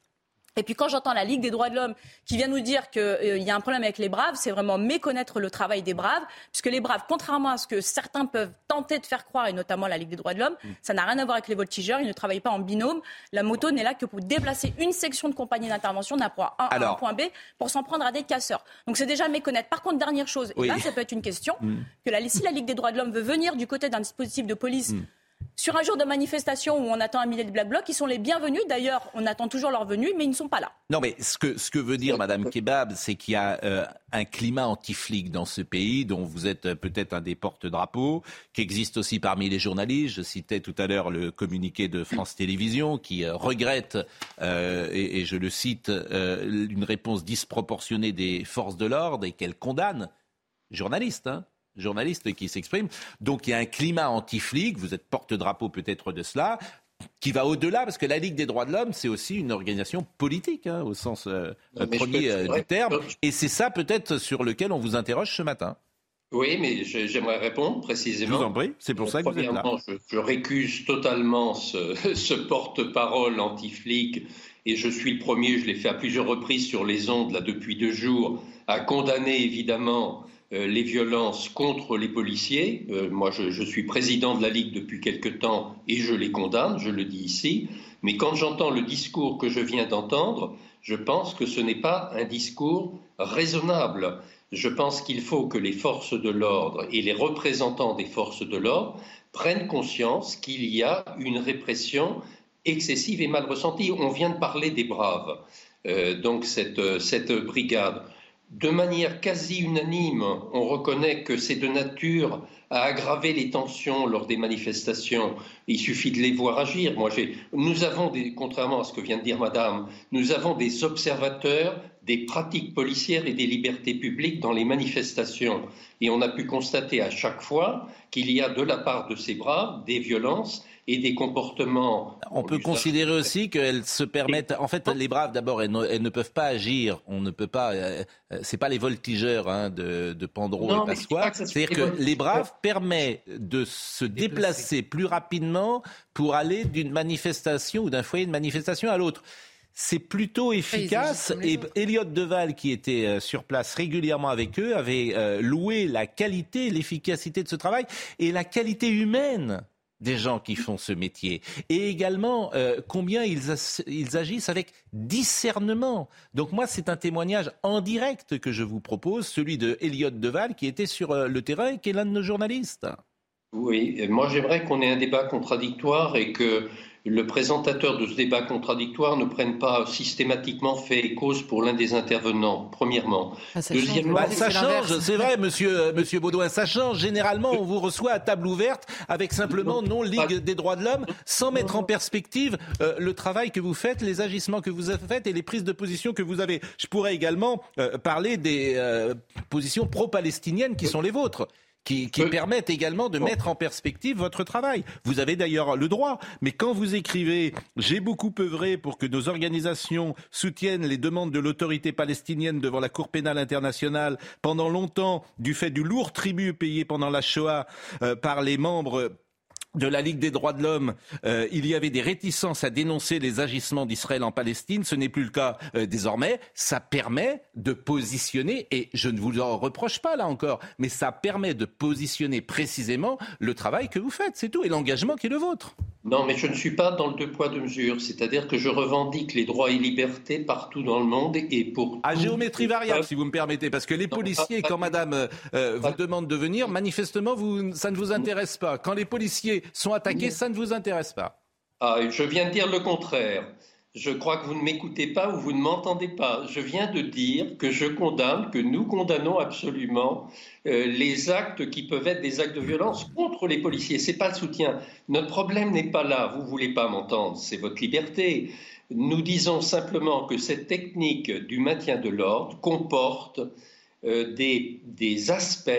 Et puis quand j'entends la Ligue des droits de l'homme qui vient nous dire qu'il euh, y a un problème avec les braves, c'est vraiment méconnaître le travail des braves, puisque les braves, contrairement à ce que certains peuvent tenter de faire croire, et notamment la Ligue des droits de l'homme, mm. ça n'a rien à voir avec les voltigeurs, ils ne travaillent pas en binôme. La moto n'est là que pour déplacer une section de compagnie d'intervention d'un point A à un point B pour s'en prendre à des casseurs. Donc c'est déjà méconnaître. Par contre, dernière chose, et là ça peut être une question, mm. que la, si la Ligue des droits de l'homme veut venir du côté d'un dispositif de police... Mm sur un jour de manifestation où on attend un millier de Black Blocs, ils sont les bienvenus. D'ailleurs, on attend toujours leur venue, mais ils ne sont pas là. Non, mais ce que, ce que veut dire Madame Kebab, c'est qu'il y a euh, un climat anti-flic dans ce pays, dont vous êtes euh, peut-être un des porte-drapeaux, qui existe aussi parmi les journalistes. Je citais tout à l'heure le communiqué de France Télévisions, qui euh, regrette, et, et, je le cite, une réponse disproportionnée des forces de l'ordre et qu'elle condamne journalistes, hein, journalistes qui s'expriment. Donc il y a un climat anti-flic, vous êtes porte-drapeau peut-être de cela, qui va au-delà, parce que la Ligue des droits de l'homme, c'est aussi une organisation politique, hein, au sens euh, premier euh, du terme. Et c'est ça peut-être sur lequel on vous interroge ce matin. Oui, mais j'aimerais répondre précisément. Je vous en prie, c'est pour ça que vous êtes là. Je, je récuse totalement ce, ce porte-parole anti-flic, et je suis le premier, je l'ai fait à plusieurs reprises sur les ondes, là, depuis deux jours, à condamner évidemment euh, les violences contre les policiers. Euh, moi, je, suis président de la Ligue depuis quelque temps et je les condamne, je le dis ici. Mais quand j'entends le discours que je viens d'entendre, je pense que ce n'est pas un discours raisonnable. Je pense qu'il faut que les forces de l'ordre et les représentants des forces de l'ordre prennent conscience qu'il y a une répression excessive et mal ressentie. On vient de parler des braves, euh, donc cette, cette brigade de manière quasi unanime, on reconnaît que c'est de nature à aggraver les tensions lors des manifestations. Il suffit de les voir agir. Moi, nous avons, contrairement à ce que vient de dire Madame, nous avons des observateurs des pratiques policières et des libertés publiques dans les manifestations. Et on a pu constater à chaque fois qu'il y a de la part de ces braves des violences et des comportements. On peut considérer aussi qu'elles se permettent. En fait, les braves, d'abord, elles, ne peuvent pas agir. On ne peut pas. Euh, euh, c'est pas les voltigeurs hein, de, de Pandro et Pasqua. C'est-à-dire que les braves permettent de se déplacer plus rapidement pour aller d'une manifestation ou d'un foyer de manifestation à l'autre c'est plutôt efficace. Et Elliot Deval, qui était euh, sur place régulièrement avec eux, avait loué la qualité, l'efficacité de ce travail et la qualité humaine des gens qui font ce métier et également euh, combien ils, ils, agissent avec discernement. Donc moi, c'est un témoignage en direct que je vous propose, celui de Elliot Deval qui était sur euh, le terrain et qui est l'un de nos journalistes. Oui, moi j'aimerais qu'on ait un débat contradictoire et que le présentateur de ce débat contradictoire ne prenne pas systématiquement fait et cause pour l'un des intervenants, premièrement. Ah, ça Deuxièmement, change, ça change c'est vrai, monsieur, euh, monsieur Baudouin, ça change. Généralement, on vous reçoit à table ouverte avec simplement non Ligue des droits de l'homme, sans mettre en perspective euh, le travail que vous faites, les agissements que vous avez faits et les prises de position que vous avez. Je pourrais également euh, parler des positions pro-palestiniennes qui sont les vôtres qui, permettent également de mettre en perspective votre travail. Vous avez d'ailleurs le droit, mais quand vous écrivez J'ai beaucoup œuvré pour que nos organisations soutiennent les demandes de l'autorité palestinienne devant la Cour pénale internationale pendant longtemps du fait du lourd tribut payé pendant la Shoah euh, par les membres de la Ligue des droits de l'homme, euh, il y avait des réticences à dénoncer les agissements d'Israël en Palestine. Ce n'est plus le cas euh, désormais. Ça permet de positionner, et je ne vous en reproche pas là encore, mais ça permet de positionner précisément le travail que vous faites, c'est tout, et l'engagement qui est le vôtre. Non, mais je ne suis pas dans le deux poids, deux mesures. C'est-à-dire que je revendique les droits et libertés partout dans le monde et pour. À géométrie variable, si vous me permettez, parce que les policiers, quand madame euh, vous demande de venir, manifestement, vous, ça ne vous intéresse pas. Quand les policiers sont attaqués, ça ne vous intéresse pas. Ah, je viens de dire le contraire. je crois que vous ne m'écoutez pas ou vous ne m'entendez pas. Je viens de dire que je condamne, que nous condamnons absolument euh, les actes qui peuvent être des actes de violence contre les policiers. Ce n'est pas le soutien. Notre problème n'est pas là. Vous ne voulez pas m'entendre, c'est votre liberté. Nous disons simplement que cette technique du maintien de l'ordre comporte euh, des, des aspects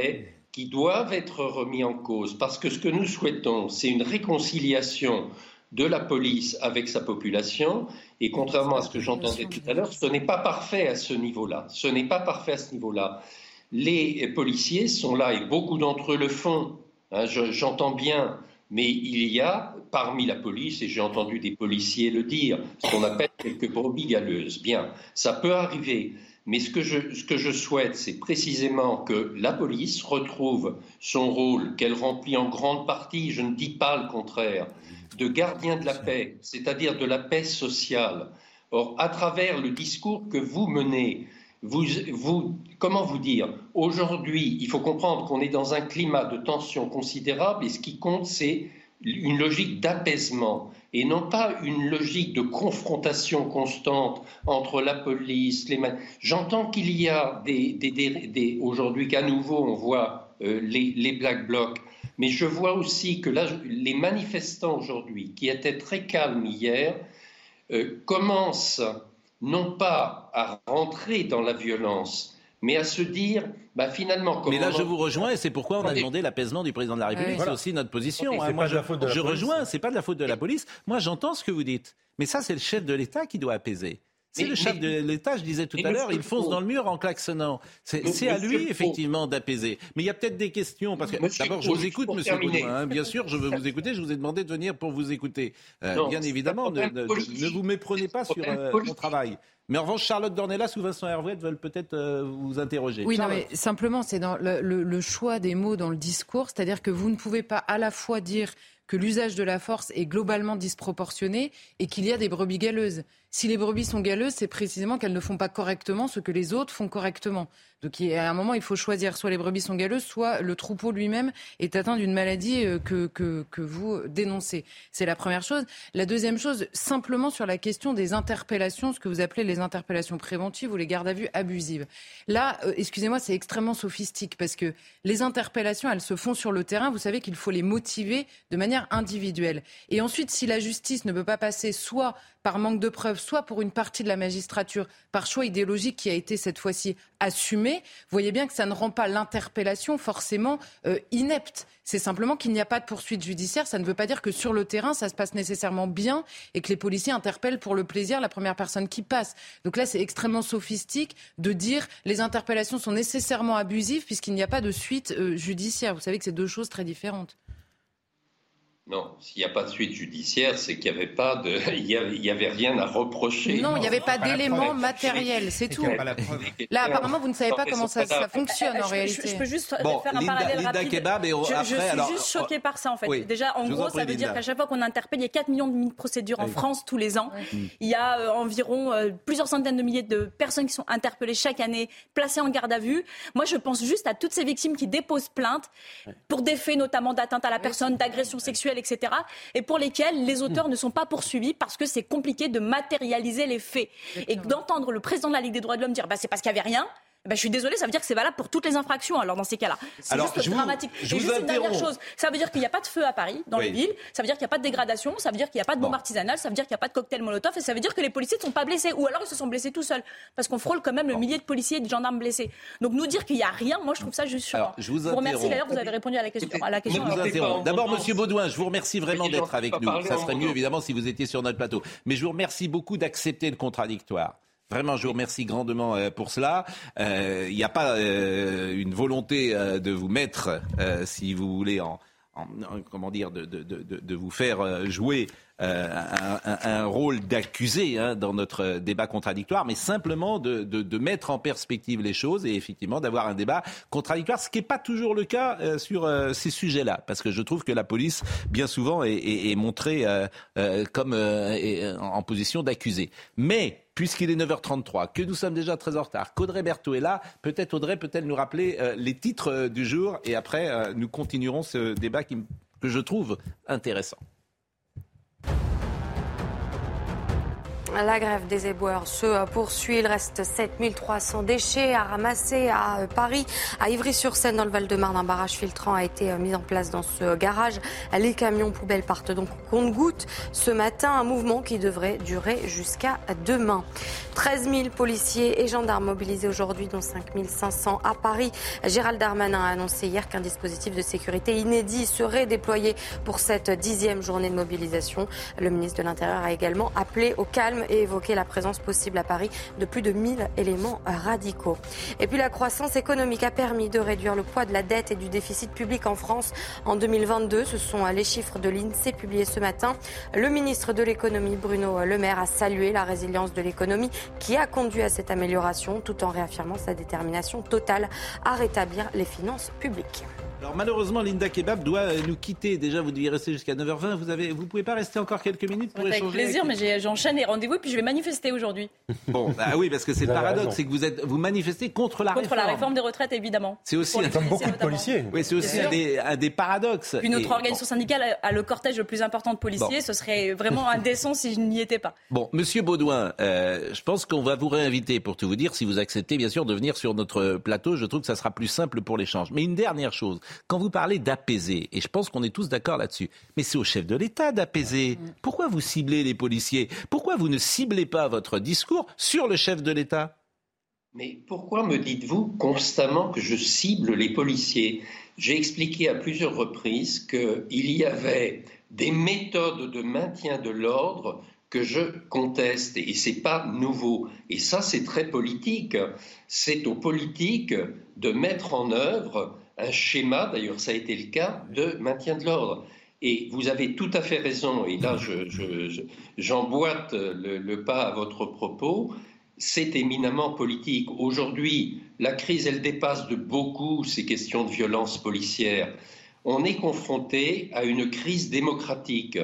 qui doivent être remis en cause. Parce que ce que nous souhaitons, c'est une réconciliation de la police avec sa population. Et contrairement à ce que j'entendais tout à l'heure, ce n'est pas parfait à ce niveau-là. Ce n'est pas parfait à ce niveau-là. Les policiers sont là et beaucoup d'entre eux le font. Hein, j'entends bien, mais il y a parmi la police, et j'ai entendu des policiers le dire, ce qu'on appelle quelques brebis galeuses. Bien, ça peut arriver. Mais ce que je, ce que je souhaite, c'est précisément que la police retrouve son rôle qu'elle remplit en grande partie, je ne dis pas le contraire, de gardien de la paix, c'est-à-dire de la paix sociale. Or, à travers le discours que vous menez, vous, vous comment vous dire Aujourd'hui, il faut comprendre qu'on est dans un climat de tension considérable et ce qui compte, c'est une logique d'apaisement et non pas une logique de confrontation constante entre la police, les... J'entends qu'il y a des, aujourd'hui qu'à nouveau on voit euh, les, Black Blocs mais je vois aussi que les manifestants aujourd'hui, qui étaient très calmes hier, euh, commencent non pas à rentrer dans la violence, mais à se dire, bah finalement. Mais là, je vous rejoins et c'est pourquoi on a demandé l'apaisement du président de la République. C'est aussi notre position. Hein. Moi, je, je rejoins. C'est pas de la faute de la police. Moi, j'entends ce que vous dites, mais ça, c'est le chef de l'État qui doit apaiser. C'est le chef de l'État, je disais tout à l'heure, il fonce dans le mur en klaxonnant. C'est à lui, effectivement, d'apaiser. Mais il y a peut-être des questions, parce que d'abord, je vous écoute, monsieur Baudouin. Hein. bien sûr, je veux vous écouter. Je vous ai demandé de venir pour vous écouter. Euh, bien évidemment, ne, vous méprenez pas sur euh, mon travail. Mais en revanche, Charlotte Dornelas ou Vincent Hervouet veulent peut-être euh, vous interroger. Oui, non, mais simplement, c'est dans le, choix des mots dans le discours, c'est-à-dire que vous ne pouvez pas à la fois dire que l'usage de la force est globalement disproportionné et qu'il y a des brebis galeuses. Si les brebis sont galeuses, c'est précisément qu'elles ne font pas correctement ce que les autres font correctement. Donc à un moment, il faut choisir. Soit les brebis sont galeuses, soit le troupeau lui-même est atteint d'une maladie euh, que, que, que vous dénoncez. C'est la première chose. La deuxième chose, simplement sur la question des interpellations, ce que vous appelez les interpellations préventives ou les gardes à vue abusives. Là, euh, excusez-moi, c'est extrêmement sophistique parce que les interpellations, elles se font sur le terrain. Vous savez qu'il faut les motiver de manière individuelle. Et ensuite, si la justice ne peut pas passer soit par manque de preuves, soit pour une partie de la magistrature, par choix idéologique qui a été cette fois-ci assumé, vous voyez bien que ça ne rend pas l'interpellation forcément euh, inepte. C'est simplement qu'il n'y a pas de poursuite judiciaire. Ça ne veut pas dire que sur le terrain, ça se passe nécessairement bien et que les policiers interpellent pour le plaisir la première personne qui passe. Donc là, c'est extrêmement sophistique de dire les interpellations sont nécessairement abusives puisqu'il n'y a pas de suite euh, judiciaire. Vous savez que c'est deux choses très différentes. Non, s'il n'y a pas de suite judiciaire, c'est qu'il n'y avait pas de, il y avait, rien à reprocher. Non, il n'y avait pas, d'éléments matériels, c'est tout. Là, apparemment, vous ne savez pas comment ça, fonctionne en réalité. Je, peux juste faire un parallèle rapide. Kebab et je, je suis juste choqué par ça en fait. Déjà, en gros, ça veut dire qu'à chaque fois qu'on interpelle, il y a 4 millions de procédures en France tous les ans. Il y a euh, environ euh, plusieurs centaines de milliers de personnes qui sont interpellées chaque année, placées en garde à vue. Moi, je pense juste à toutes ces victimes qui déposent plainte pour des faits notamment d'atteinte à la personne, d'agression sexuelle etc. Et pour lesquels les auteurs ne sont pas poursuivis parce que c'est compliqué de matérialiser les faits. Et d'entendre le président de la Ligue des droits de l'homme dire bah, c'est parce qu'il n'y avait rien, ben, je suis désolée, ça veut dire que c'est valable pour toutes les infractions. Alors dans ces cas-là, c'est juste dramatique. Je et juste une dernière chose, ça veut dire qu'il n'y a pas de feu à Paris, dans les villes. Ça veut dire qu'il n'y a pas de dégradation. Ça veut dire qu'il n'y a pas de bombe artisanale. Ça veut dire qu'il n'y a pas de cocktail Molotov. Et ça veut dire que les policiers ne sont pas blessés. Ou alors ils se sont blessés tout seuls, parce qu'on frôle quand même le millier de policiers et de gendarmes blessés. Donc nous dire qu'il n'y a rien, moi je trouve ça juste choquant. Je vous, remercie d'ailleurs, vous avez répondu à la question. À la question. D'abord, Monsieur Baudouin, je vous remercie vraiment d'être avec nous. Ça serait mieux évidemment si vous étiez sur notre plateau. Mais je vous remercie beaucoup d'accepter le contradictoire. Vraiment, je vous remercie grandement euh, pour cela. Il euh, n'y a pas euh, une volonté de vous mettre, si vous voulez, en, comment dire, de, vous faire jouer un, un, rôle d'accusé hein, dans notre débat contradictoire, mais simplement de, mettre en perspective les choses et effectivement d'avoir un débat contradictoire, ce qui n'est pas toujours le cas sur ces sujets-là, parce que je trouve que la police, bien souvent, est, montrée comme en position d'accusé. Mais puisqu'il est 9h33, que nous sommes déjà très en retard, qu'Audrey Berthaud est là, peut-être Audrey peut-elle nous rappeler euh, les titres euh, du jour et après euh, nous continuerons ce débat que je trouve intéressant. La grève des éboueurs se poursuit. Il reste 7300 déchets à ramasser à Paris. À Ivry-sur-Seine, dans le Val-de-Marne, un barrage filtrant a été mis en place dans ce garage. Les camions poubelles partent donc au compte-gouttes ce matin. Un mouvement qui devrait durer jusqu'à demain. 13 000 policiers et gendarmes mobilisés aujourd'hui, dont 5 500 à Paris. Gérald Darmanin a annoncé hier qu'un dispositif de sécurité inédit serait déployé pour cette dixième journée de mobilisation. Le ministre de l'Intérieur a également appelé au calme et évoqué la présence possible à Paris de plus de 1000 éléments radicaux. Et puis la croissance économique a permis de réduire le poids de la dette et du déficit public en France en 2022. Ce sont les chiffres de l'INSEE publiés ce matin. Le ministre de l'économie, Bruno Le Maire, a salué la résilience de l'économie qui a conduit à cette amélioration tout en réaffirmant sa détermination totale à rétablir les finances publiques. Alors malheureusement, Linda Kebab doit nous quitter. Déjà, vous deviez rester jusqu'à 9h20. Vous avez, vous pouvez pas rester encore quelques minutes pour échanger Avec plaisir, mais j'enchaîne les rendez-vous puis je vais manifester aujourd'hui. Bon, bah oui, parce que c'est le paradoxe, c'est que vous êtes, vous manifestez contre la contre réforme. la réforme des retraites, évidemment. C'est aussi un, comme beaucoup de policiers. Oui, c'est aussi un des, un des, paradoxes. Puis notre organisation syndicale a le cortège le plus important de policiers. Ce serait vraiment indécent si je n'y étais pas. Bon, Monsieur Baudouin, euh, je pense qu'on va vous réinviter pour tout vous dire, si vous acceptez bien sûr de venir sur notre plateau. Je trouve que ça sera plus simple pour l'échange. Mais une dernière chose, quand vous parlez d'apaiser. Et je pense qu'on est tous d'accord là-dessus. Mais c'est au chef de l'État d'apaiser. Pourquoi vous ciblez les policiers? Pourquoi vous ne ciblez pas votre discours sur le chef de l'État? Mais pourquoi me dites-vous constamment que je cible les policiers? J'ai expliqué à plusieurs reprises qu'il y avait des méthodes de maintien de l'ordre que je conteste et c'est pas nouveau. Et ça, c'est très politique. C'est aux politiques de mettre en œuvre un schéma, d'ailleurs ça a été le cas, de maintien de l'ordre. Et vous avez tout à fait raison, et là j'emboîte je, le, pas à votre propos, c'est éminemment politique. Aujourd'hui, la crise, elle dépasse de beaucoup ces questions de violence policière. On est confronté à une crise démocratique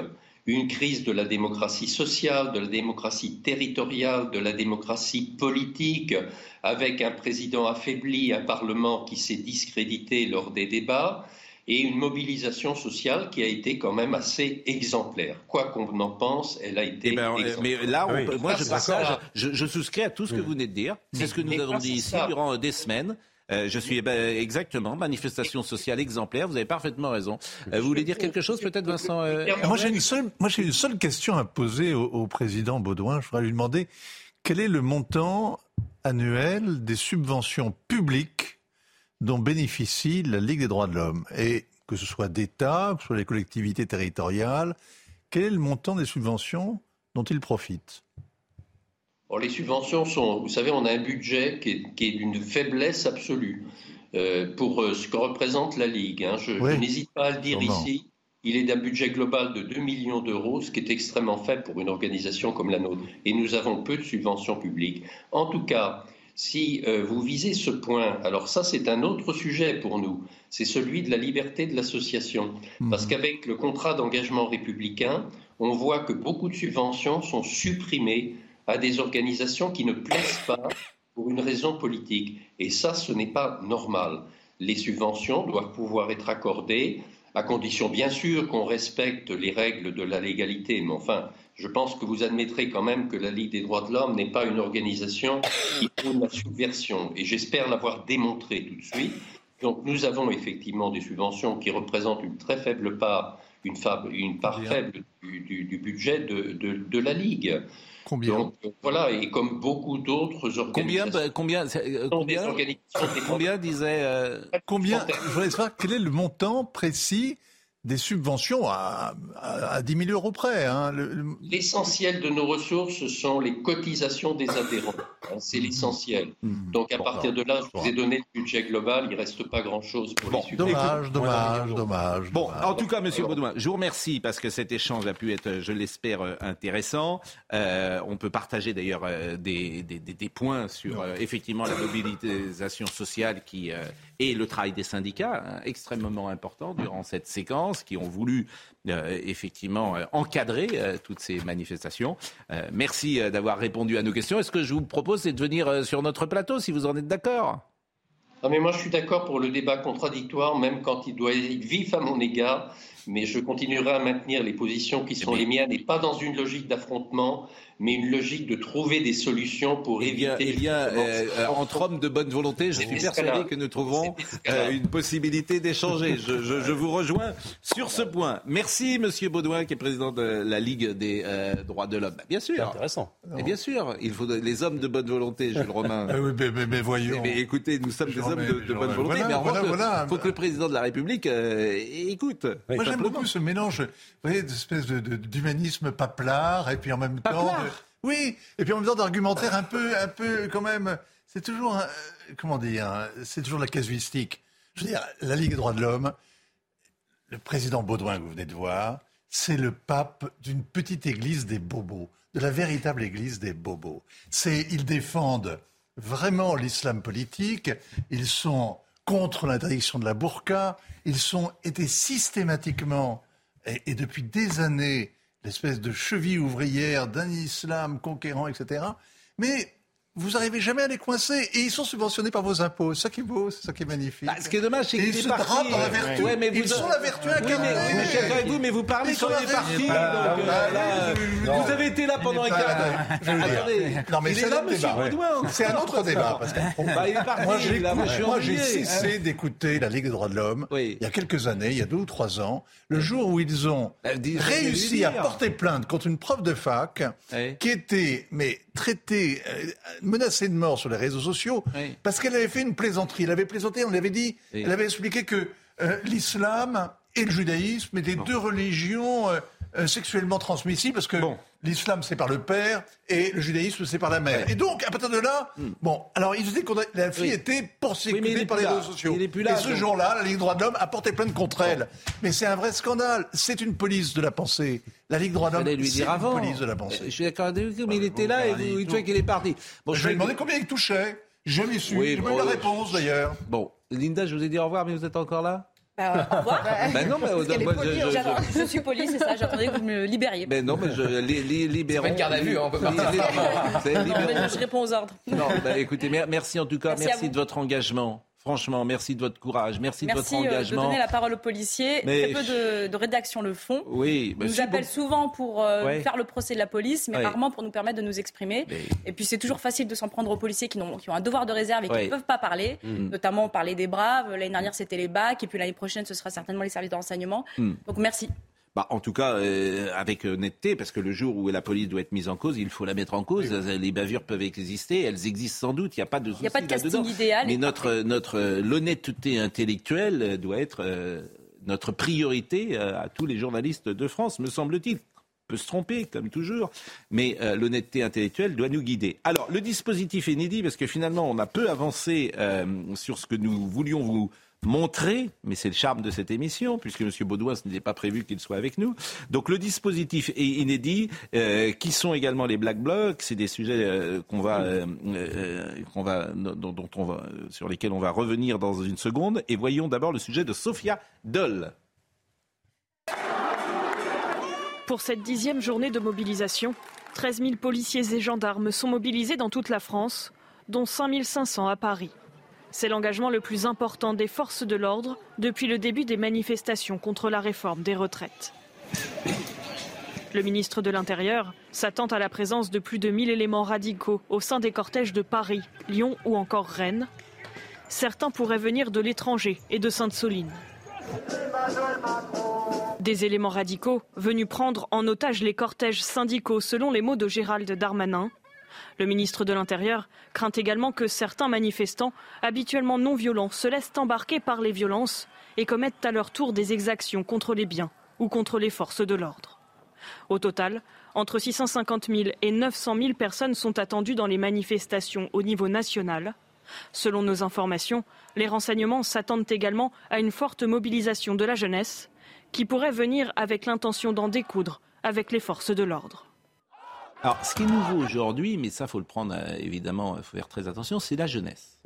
une crise de la démocratie sociale, de la démocratie territoriale, de la démocratie politique, avec un président affaibli, un Parlement qui s'est discrédité lors des débats, et une mobilisation sociale qui a été quand même assez exemplaire. Quoi qu'on en pense, elle a été. Eh ben, mais là, moi, je partage, je, souscris à tout ce que vous venez de dire. C'est ce que nous avons dit ici durant des semaines. Euh, je suis eh ben, exactement manifestation sociale exemplaire. Vous avez parfaitement raison. Euh, vous voulez dire quelque chose, peut-être, Vincent euh, Moi, j'ai une seule, moi, j'ai une seule question à poser au, président Baudouin. Je voudrais lui demander quel est le montant annuel des subventions publiques dont bénéficie la Ligue des droits de l'homme? Et que ce soit d'État, que ce soit les collectivités territoriales, quel est le montant des subventions dont il les subventions sont, vous savez, on a un budget qui est, d'une faiblesse absolue euh, pour euh, ce que représente la Ligue. Hein. Je, n'hésite pas à le dire ici. Il est d'un budget global de 2 millions d'euros, ce qui est extrêmement faible pour une organisation comme la nôtre. Et nous avons peu de subventions publiques. En tout cas, si euh, vous visez ce point, alors ça c'est un autre sujet pour nous, c'est celui de la liberté de l'association. Mmh. Parce qu'avec le contrat d'engagement républicain, on voit que beaucoup de subventions sont supprimées à des organisations qui ne plaisent pas pour une raison politique. Et ça, ce n'est pas normal. Les subventions doivent pouvoir être accordées à condition bien sûr qu'on respecte les règles de la légalité. Mais enfin, je pense que vous admettrez quand même que la Ligue des droits de l'homme n'est pas une organisation qui prône la subversion. Et j'espère l'avoir démontré tout de suite. Donc nous avons effectivement des subventions qui représentent une très faible part, une, une part faible du, budget de, de la Ligue. Combien euh, Voilà, et comme beaucoup d'autres organisations. Combien, combien, euh, combien, combien disait. Euh, combien Je voudrais savoir quel est le montant précis des subventions à, à, 10 000 euros près. Hein. L'essentiel de nos ressources sont les cotisations des adhérents. Hein, c'est l'essentiel. Mmh. Donc à partir de là, je vous ai donné le budget global, il ne reste pas grand-chose pour bon, les Dommage, dommage, dommage. Bon, en tout cas, Monsieur Baudouin, je vous remercie parce que cet échange a pu être, je l'espère, euh, intéressant. Euh, on peut partager d'ailleurs euh, des, des, des, points sur effectivement la mobilisation sociale qui et le travail des syndicats, hein, extrêmement important durant cette séquence, qui ont voulu euh, effectivement euh, encadrer euh, toutes ces manifestations. merci d'avoir répondu à nos questions. Est-ce que je vous propose, de venir sur notre plateau, si vous en êtes d'accord non, mais moi je suis d'accord pour le débat contradictoire, même quand il doit être vif à mon égard. Mais je continuerai à maintenir les positions qui sont les miennes et pas dans une logique d'affrontement, mais une logique de trouver des solutions pour éviter. Il y a, euh, entre hommes de bonne volonté, je suis persuadé que nous trouverons euh, une possibilité d'échanger. Je, vous rejoins sur ce point. Merci, Monsieur Baudouin, qui est président de la Ligue des euh, droits de l'homme. Bien sûr. intéressant. Et bien sûr, il faut les hommes de bonne volonté, Jules Romain. Ah oui, mais, voyons. Mais, écoutez, nous sommes des hommes de, bonne volonté. mais il faut que le président de la République écoute. Moi, beaucoup ce mélange, vous voyez, d'espèce d'humanisme paplard, et puis en même temps. Oui, et puis en même temps d'argumentaire un peu, un peu quand même. C'est toujours, comment dire, c'est toujours la casuistique. Je veux dire, la Ligue des droits de l'homme, le président Baudouin que vous venez de voir, c'est le pape d'une petite église des bobos, de la véritable église des bobos. C'est, ils défendent vraiment l'islam politique, ils sont contre l'interdiction de la burqa, ils sont été systématiquement et depuis des années l'espèce de cheville ouvrière d'un islam conquérant, etc. Mais vous n'arrivez jamais à les coincer. Et ils sont subventionnés par vos impôts. C'est ça qui est beau, c'est ça qui est magnifique. Bah, ce qui est dommage, c'est qu'ils se drapent dans la vertu. Ouais, mais ils sont la vertu incarnée. mais, mais, avec vous, mais vous parlez quand il est parti. vous avez été là pendant un quart d'heure. Attendez, non, mais c'est là, monsieur Baudouin. C'est un autre débat. Bah. Moi, j'ai cessé d'écouter la Ligue des droits de l'homme il y a quelques années, il y a deux ou trois ans, le jour où ils ont bah, réussi à porter plainte contre une prof de fac qui était mais traitée, euh, menacée de mort sur les réseaux sociaux parce qu'elle avait fait une plaisanterie. Elle avait plaisanté, on lui avait dit, elle avait expliqué que euh, l'islam et le judaïsme étaient deux religions euh, euh, sexuellement transmissibles parce que l'islam c'est par le père et le judaïsme c'est par la mère. Et donc à partir de là, hmm. bon, alors il disait que la fille était poursuivie par les réseaux sociaux. et ce jour-là, la Ligue des droits de l'homme a porté plainte contre elle. Mais c'est un vrai scandale. C'est une police de la pensée. La Ligue des droits de l'homme, c'est une police de la pensée. Je suis d'accord avec vous, mais il était là et vous, dites qu'il est parti. Bon, je, lui ai demandé combien il touchait. Je l'ai su. Oui, J'ai bon, la réponse d'ailleurs. Bon, Linda, je vous ai dit au revoir, mais vous êtes encore là? Bah, au revoir. Ben non, mais moi, je, je, suis poli, c'est ça. J'attendais que vous me libériez. Mais non, mais je li, li, libérons. C'est pas une garde à vue, hein, on peut pas. je réponds aux ordres. Non, bah, écoutez, merci en tout cas, merci de votre engagement. Franchement, merci de votre courage, merci, de votre engagement. Merci de donner la parole aux policiers. Très peu de, de rédactions le font. Oui, bah, nous appellent souvent pour euh, faire le procès de la police, mais rarement pour nous permettre de nous exprimer. Et puis c'est toujours facile de s'en prendre aux policiers qui ont, qui ont un devoir de réserve et qui ne peuvent pas parler, mm. notamment parler des braves. L'année dernière c'était les BAC, et puis l'année prochaine ce sera certainement les services de renseignement. Mm. Donc merci. Bah, en tout cas, euh, avec honnêteté, parce que le jour où la police doit être mise en cause, il faut la mettre en cause. Les bavures peuvent exister, elles existent sans doute. Il n'y a pas de Il n'y a pas de casting idéal. Mais notre, notre l'honnêteté intellectuelle doit être euh, notre priorité euh, à tous les journalistes de France, me semble-t-il peut se tromper, comme toujours, mais l'honnêteté intellectuelle doit nous guider. Alors, le dispositif est inédit parce que finalement, on a peu avancé sur ce que nous voulions vous montrer, mais c'est le charme de cette émission, puisque M. Baudouin, ce n'était pas prévu qu'il soit avec nous. Donc le dispositif est inédit. Euh, qui sont également les Black Blocs C'est des sujets euh, va, euh, va, dont, on va, sur lesquels on va revenir dans une seconde. Et voyons d'abord le sujet de Sophia Doll. Pour cette dixième journée de mobilisation, 13 000 policiers et gendarmes sont mobilisés dans toute la France, dont 5 500 à Paris. C'est l'engagement le plus important des forces de l'ordre depuis le début des manifestations contre la réforme des retraites. Le ministre de l'Intérieur s'attend à la présence de plus de 1000 éléments radicaux au sein des cortèges de Paris, Lyon ou encore Rennes. Certains pourraient venir de l'étranger et de Sainte-Soline. Des éléments radicaux venus prendre en otage les cortèges syndicaux, selon les mots de Gérald Darmanin. Le ministre de l'Intérieur craint également que certains manifestants, habituellement non violents, se laissent embarquer par les violences et commettent à leur tour des exactions contre les biens ou contre les forces de l'ordre. Au total, entre 650 000 et 900 000 personnes sont attendues dans les manifestations au niveau national. Selon nos informations, les renseignements s'attendent également à une forte mobilisation de la jeunesse qui pourrait venir avec l'intention d'en découdre avec les forces de l'ordre. Alors, ce qui est nouveau aujourd'hui, mais ça, faut le prendre euh, évidemment, il faut faire très attention, c'est la jeunesse.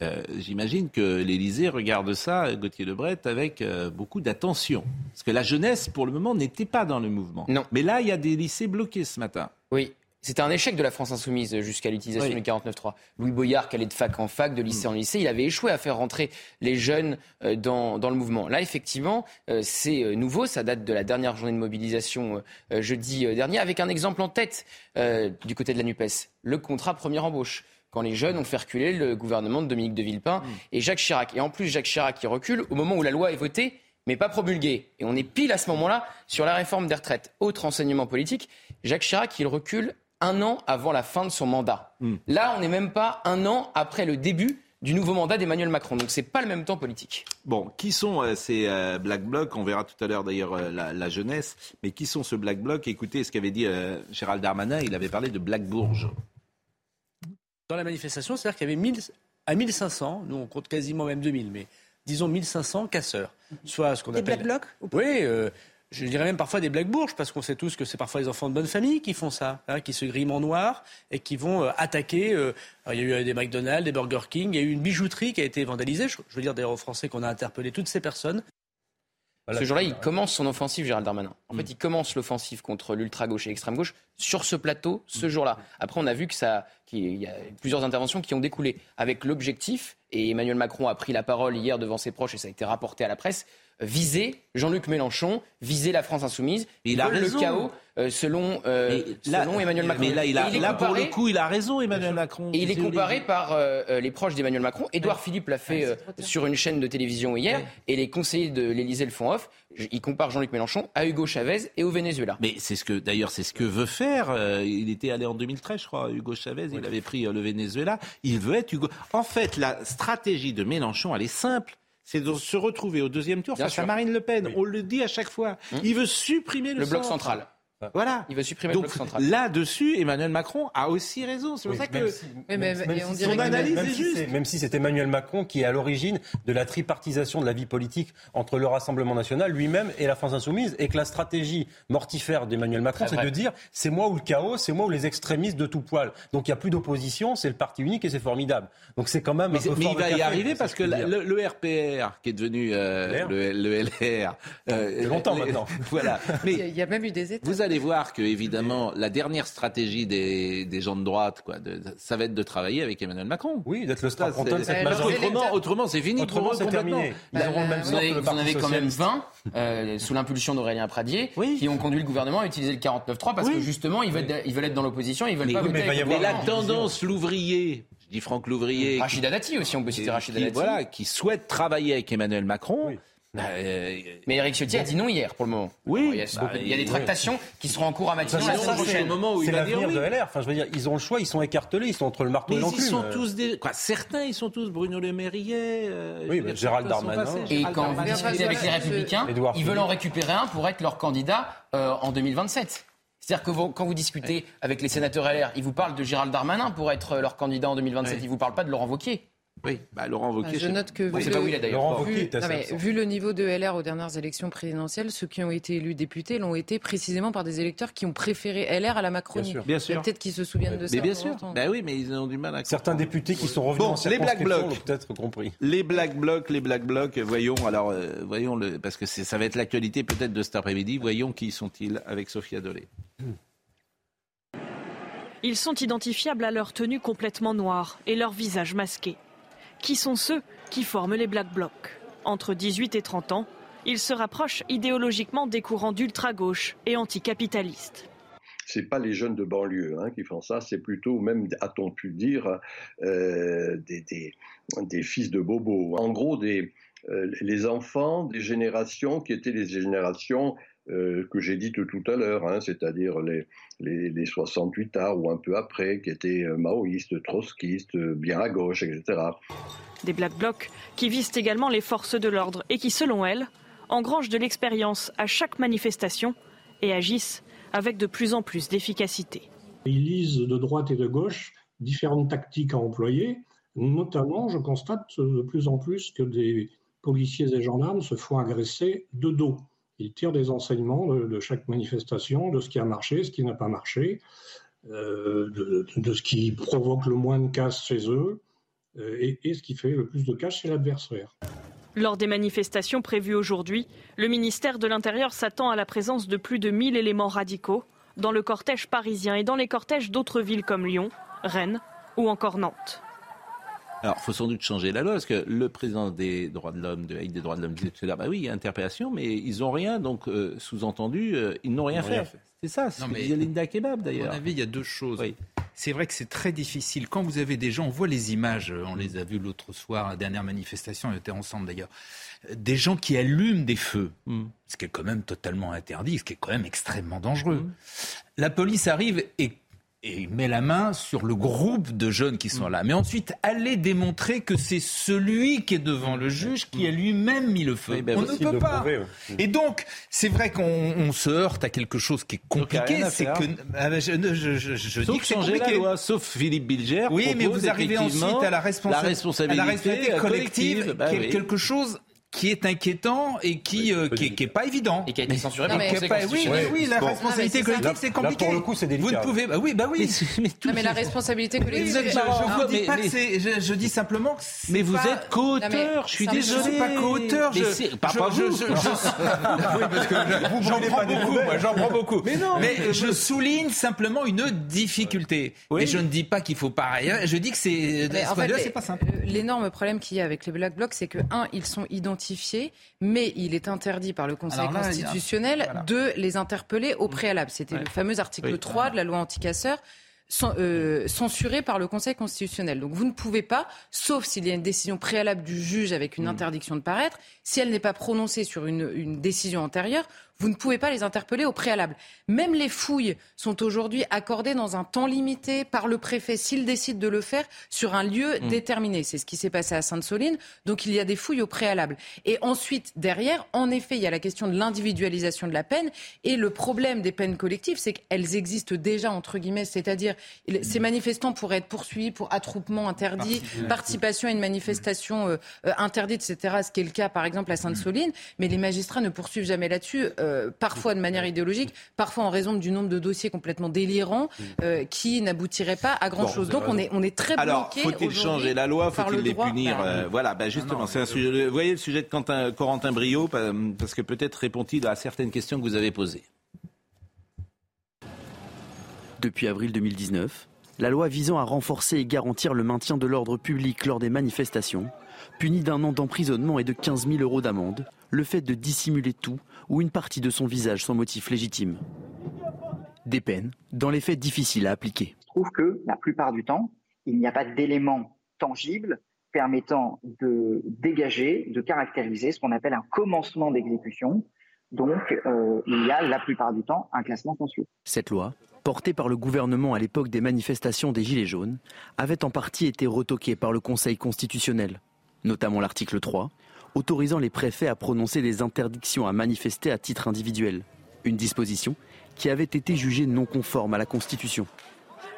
Euh, j'imagine que l'Élysée regarde ça, Gauthier Lebret, avec euh, beaucoup d'attention. Parce que la jeunesse, pour le moment, n'était pas dans le mouvement. Non. Mais là, il y a des lycées bloqués ce matin. Oui. C'était un échec de la France insoumise jusqu'à l'utilisation du 49.3. Louis Boyard, qui allait de fac en fac, de lycée en lycée, il avait échoué à faire rentrer les jeunes euh, dans, dans le mouvement. Là, effectivement, euh, c'est euh, nouveau. Ça date de la dernière journée de mobilisation jeudi dernier, avec un exemple en tête du côté de la NUPES. Le contrat première embauche quand les jeunes ont fait reculer le gouvernement de Dominique de Villepin mm. et Jacques Chirac. Et en plus, Jacques Chirac qui recule au moment où la loi est votée, mais pas promulguée. Et on est pile à ce moment-là sur la réforme des retraites. Autre enseignement politique, Jacques Chirac, il recule un an avant la fin de son mandat. Hmm. Là, on n'est même pas un an après le début du nouveau mandat d'Emmanuel Macron. Donc c'est pas le même temps politique. Bon, qui sont euh, ces euh, Black Blocs? On verra tout à l'heure d'ailleurs euh, la, jeunesse. Mais qui sont ce Black Bloc Écoutez ce qu'avait dit Gérald Darmanin. Il avait parlé de Black Bourge. Dans la manifestation, c'est-à-dire qu'il y avait 1000, à 1500, nous on compte quasiment même 2000, mais disons 1500 casseurs. Soit ce qu'on appelle. Des Black Blocs Oui je dirais même parfois des blagues bourges, parce qu'on sait tous que c'est parfois les enfants de bonne famille qui font ça, hein, qui se griment en noir et qui vont euh, attaquer. Euh, il y a eu des McDonald's, des Burger King, il y a eu une bijouterie qui a été vandalisée. Je, veux dire d'ailleurs aux Français qu'on a interpellé toutes ces personnes. Ce jour-là, il commence son offensive, Gérald Darmanin. En fait, mm. il commence l'offensive contre l'ultra-gauche et l'extrême-gauche sur ce plateau, ce mm. jour-là. Après, on a vu que ça, qu'il y a plusieurs interventions qui ont découlé avec l'objectif, et Emmanuel Macron a pris la parole hier devant ses proches et ça a été rapporté à la presse, viser Jean-Luc Mélenchon, viser la France insoumise. il a le chaos euh, selon, euh, Emmanuel Macron. Mais là, il a, là pour le coup, il a raison, Emmanuel Macron. Et il est comparé par euh, les proches d'Emmanuel Macron. Édouard Philippe l'a fait sur une chaîne de télévision hier, et les conseillers de l'Élysée le font off. Il compare Jean-Luc Mélenchon à Hugo Chavez et au Venezuela. Mais c'est ce que, d'ailleurs, c'est ce que veut faire. il était allé en 2013, je crois, Hugo Chavez. Il avait pris le Venezuela. Il veut être Hugo. En fait, la stratégie de Mélenchon, elle est simple c'est de se retrouver au deuxième tour face à Marine Le Pen. On le dit à chaque fois. Hum. Il veut supprimer le, le bloc central. Voilà. Il veut supprimer le bloc central. Là-dessus, Emmanuel Macron a aussi raison. C'est pour ça que son analyse est juste. même si c'est Emmanuel Macron qui est à l'origine de la tripartisation de la vie politique entre le Rassemblement national lui-même et la France insoumise, et que la stratégie mortifère d'Emmanuel Macron, c'est de dire c'est moi ou le chaos, c'est moi ou les extrémistes de tout poil. Donc il n'y a plus d'opposition, c'est le parti unique et c'est formidable. Donc c'est quand même. Mais, il va y arriver parce que le, RPR, qui est devenu euh, le, LR, euh, longtemps maintenant. voilà. Mais il y a même eu des états allez voir que, évidemment, la dernière stratégie des, des gens de droite, quoi, de, ça va être de travailler avec Emmanuel Macron. Oui, d'être le star de cette majorité. Autrement, autrement c'est fini. Autrement, c'est terminé. Ils auront le même vous, avez, vous en avez quand même 20, euh, sous l'impulsion d'Aurélien Pradier, qui ont conduit le gouvernement à utiliser le 49.3 parce que, justement, ils veulent, ils veulent être dans l'opposition, ils veulent pas voter. Mais, mais la tendance, l'ouvrier, je dis Franck Louvrier. Rachida Dati aussi, on peut citer Rachida Dati. Voilà, qui souhaite travailler avec Emmanuel Macron. Mais Eric Ciotti a dit non hier pour le moment. Oui. il, y a, des tractations qui seront en cours à Matignon la semaine prochaine. moment où c'est l'avenir de LR. Enfin, je veux dire, ils ont le choix, ils sont écartelés, ils sont entre le marteau et l'enclume. Ils sont tous des. Quoi, certains, ils sont tous Bruno Le Mairier. Euh, oui, mais Gérald Darmanin. Et quand vous discutez avec les Républicains, ils veulent en récupérer un pour être leur candidat euh, en 2027. C'est-à-dire que quand vous discutez avec les sénateurs LR, ils vous parlent de Gérald Darmanin pour être leur candidat en 2027. Ils ne vous parlent pas de Laurent Wauquiez. Oui, bah, Laurent Wauquiez. Je note que vu, le niveau de LR aux dernières élections présidentielles, ceux qui ont été élus députés l'ont été précisément par des électeurs qui ont préféré LR à la Macronie. Bien sûr. Peut-être qu'ils se souviennent de ça. Bien sûr. Ben oui, mais ils ont du mal à. Certains députés qui sont revenus bon, en les Black Blocs, peut-être compris. Les Black Blocs, les Black Blocs. Voyons alors, euh, voyons le, parce que ça va être l'actualité peut-être de cet après-midi. Voyons qui sont-ils avec Sophia Dolé. Ils sont identifiables à leur tenue complètement noire et leur visage masqué. Qui sont ceux qui forment les Black Blocs? Entre 18 et 30 ans, ils se rapprochent idéologiquement des courants d'ultra-gauche et anticapitalistes c'est pas les jeunes de banlieue hein, qui font ça, c'est plutôt même, a-t-on pu dire, euh, des, fils de bobos. En gros, des, euh, les enfants des générations qui étaient les générations euh, que j'ai dites tout à l'heure, hein, c'est-à-dire les, les, les, 68 arts ou un peu après, qui étaient euh, maoïstes, trotskistes, euh, bien à gauche, etc. Des Black Blocs qui visent également les forces de l'ordre et qui, selon elles, engrangent de l'expérience à chaque manifestation et agissent avec de plus en plus d'efficacité. Ils lisent de droite et de gauche différentes tactiques à employer. Notamment, je constate de plus en plus que des policiers et gendarmes se font agresser de dos. Ils tirent des enseignements de, chaque manifestation, de ce qui a marché, ce qui n'a pas marché, euh, de, ce qui provoque le moins de casse chez eux euh, et, et, ce qui fait le plus de casse chez l'adversaire. Lors des manifestations prévues aujourd'hui, le ministère de l'Intérieur s'attend à la présence de plus de 1000 éléments radicaux, dans le cortège parisien et dans les cortèges d'autres villes comme Lyon, Rennes ou encore Nantes. Alors, il faut sans doute changer la loi, parce que le président des droits de l'homme, de la des droits de l'homme, disait tout à l'heure, bah oui, il y a interpellation, mais ils n'ont rien, donc euh, sous-entendu, euh, ils n'ont rien, fait. C'est ça, c'est ce que Linda Kebab d'ailleurs. À mon avis, il y a deux choses. C'est vrai que c'est très difficile. Quand vous avez des gens, on voit les images, on les a vues l'autre soir, la dernière manifestation, on était ensemble d'ailleurs, des gens qui allument des feux, mm. ce qui est quand même totalement interdit, ce qui est quand même extrêmement dangereux. Mm. La police arrive et et il met la main sur le groupe de jeunes qui sont là. Mais ensuite, aller démontrer que c'est celui qui est devant le juge qui a lui-même mis le feu. Ben on ne peut pas. Et donc, c'est vrai qu'on se heurte à quelque chose qui est compliqué. C'est que ah ben, je, je, dis que loi, sauf Philippe Bilger. Oui, mais vous arrivez ensuite à la, responsabilité, collective, bah quelque chose qui est inquiétant et qui, euh, qui, est, pas évident. Et qui a été censuré par le Oui, oui, oui, la responsabilité collective, c'est compliqué. Là, pour le coup, c'est délicat. Vous ne pouvez, bah oui, bah oui. Mais, non, mais la responsabilité collective. je, je vous dis pas que c'est, je, dis simplement que Mais vous êtes co-auteur, je suis désolé. Je suis pas co-auteur. Je, pas, pas vous. oui, parce que j'en prends beaucoup, j'en prends beaucoup. Mais non. Mais je souligne simplement une difficulté. Et je ne dis pas qu'il faut pas rien. Je dis que c'est, c'est pas simple. L'énorme problème qu'il y a avec les Black Blocs, c'est que, un, ils sont identifiés mais il est interdit par le Conseil constitutionnel de les interpeller au préalable. C'était le fameux article 3 de la loi anticasseur. Euh, censuré par le Conseil constitutionnel. Donc vous ne pouvez pas, sauf s'il y a une décision préalable du juge avec une mm. interdiction de paraître, si elle n'est pas prononcée sur une décision antérieure, vous ne pouvez pas les interpeller au préalable. Même les fouilles sont aujourd'hui accordées dans un temps limité par le préfet s'il décide de le faire sur un lieu mmh. déterminé. C'est ce qui s'est passé à Sainte-Soline. Donc il y a des fouilles au préalable. Et ensuite, derrière, en effet, il y a la question de l'individualisation de la peine. Et le problème des peines collectives, c'est qu'elles existent déjà, entre guillemets, c'est-à-dire ces manifestants pourraient être poursuivis pour attroupement interdit, participation à une manifestation euh, euh, interdite, etc. Ce qui est le cas, par exemple, à Sainte-Soline. Mais les magistrats ne poursuivent jamais là-dessus. Euh, euh, parfois de manière idéologique, parfois en raison du nombre de dossiers complètement délirants euh, qui n'aboutiraient pas à grand chose. Donc on est, on est très bloqué. Alors faut-il changer la loi Faut-il les punir euh, Voilà, bah, justement, c'est un sujet. Vous voyez le sujet de Quentin, Corentin Brio, parce que peut-être répond-il à certaines questions que vous avez posées. Depuis avril 2019, la loi visant à renforcer et garantir le maintien de l'ordre public lors des manifestations punit d'un an d'emprisonnement et de 15 000 euros d'amende le fait de dissimuler tout ou une partie de son visage sans motif légitime. Des peines, dans les faits difficiles à appliquer. Je trouve que la plupart du temps, il n'y a pas d'éléments tangibles permettant de dégager, de caractériser ce qu'on appelle un commencement d'exécution. Donc, euh, il y a la plupart du temps un classement sans suite. Cette loi, portée par le gouvernement à l'époque des manifestations des Gilets jaunes, avait en partie été retoquée par le Conseil constitutionnel, notamment l'article 3, autorisant les préfets à prononcer des interdictions à manifester à titre individuel. Une disposition qui avait été jugée non conforme à la Constitution.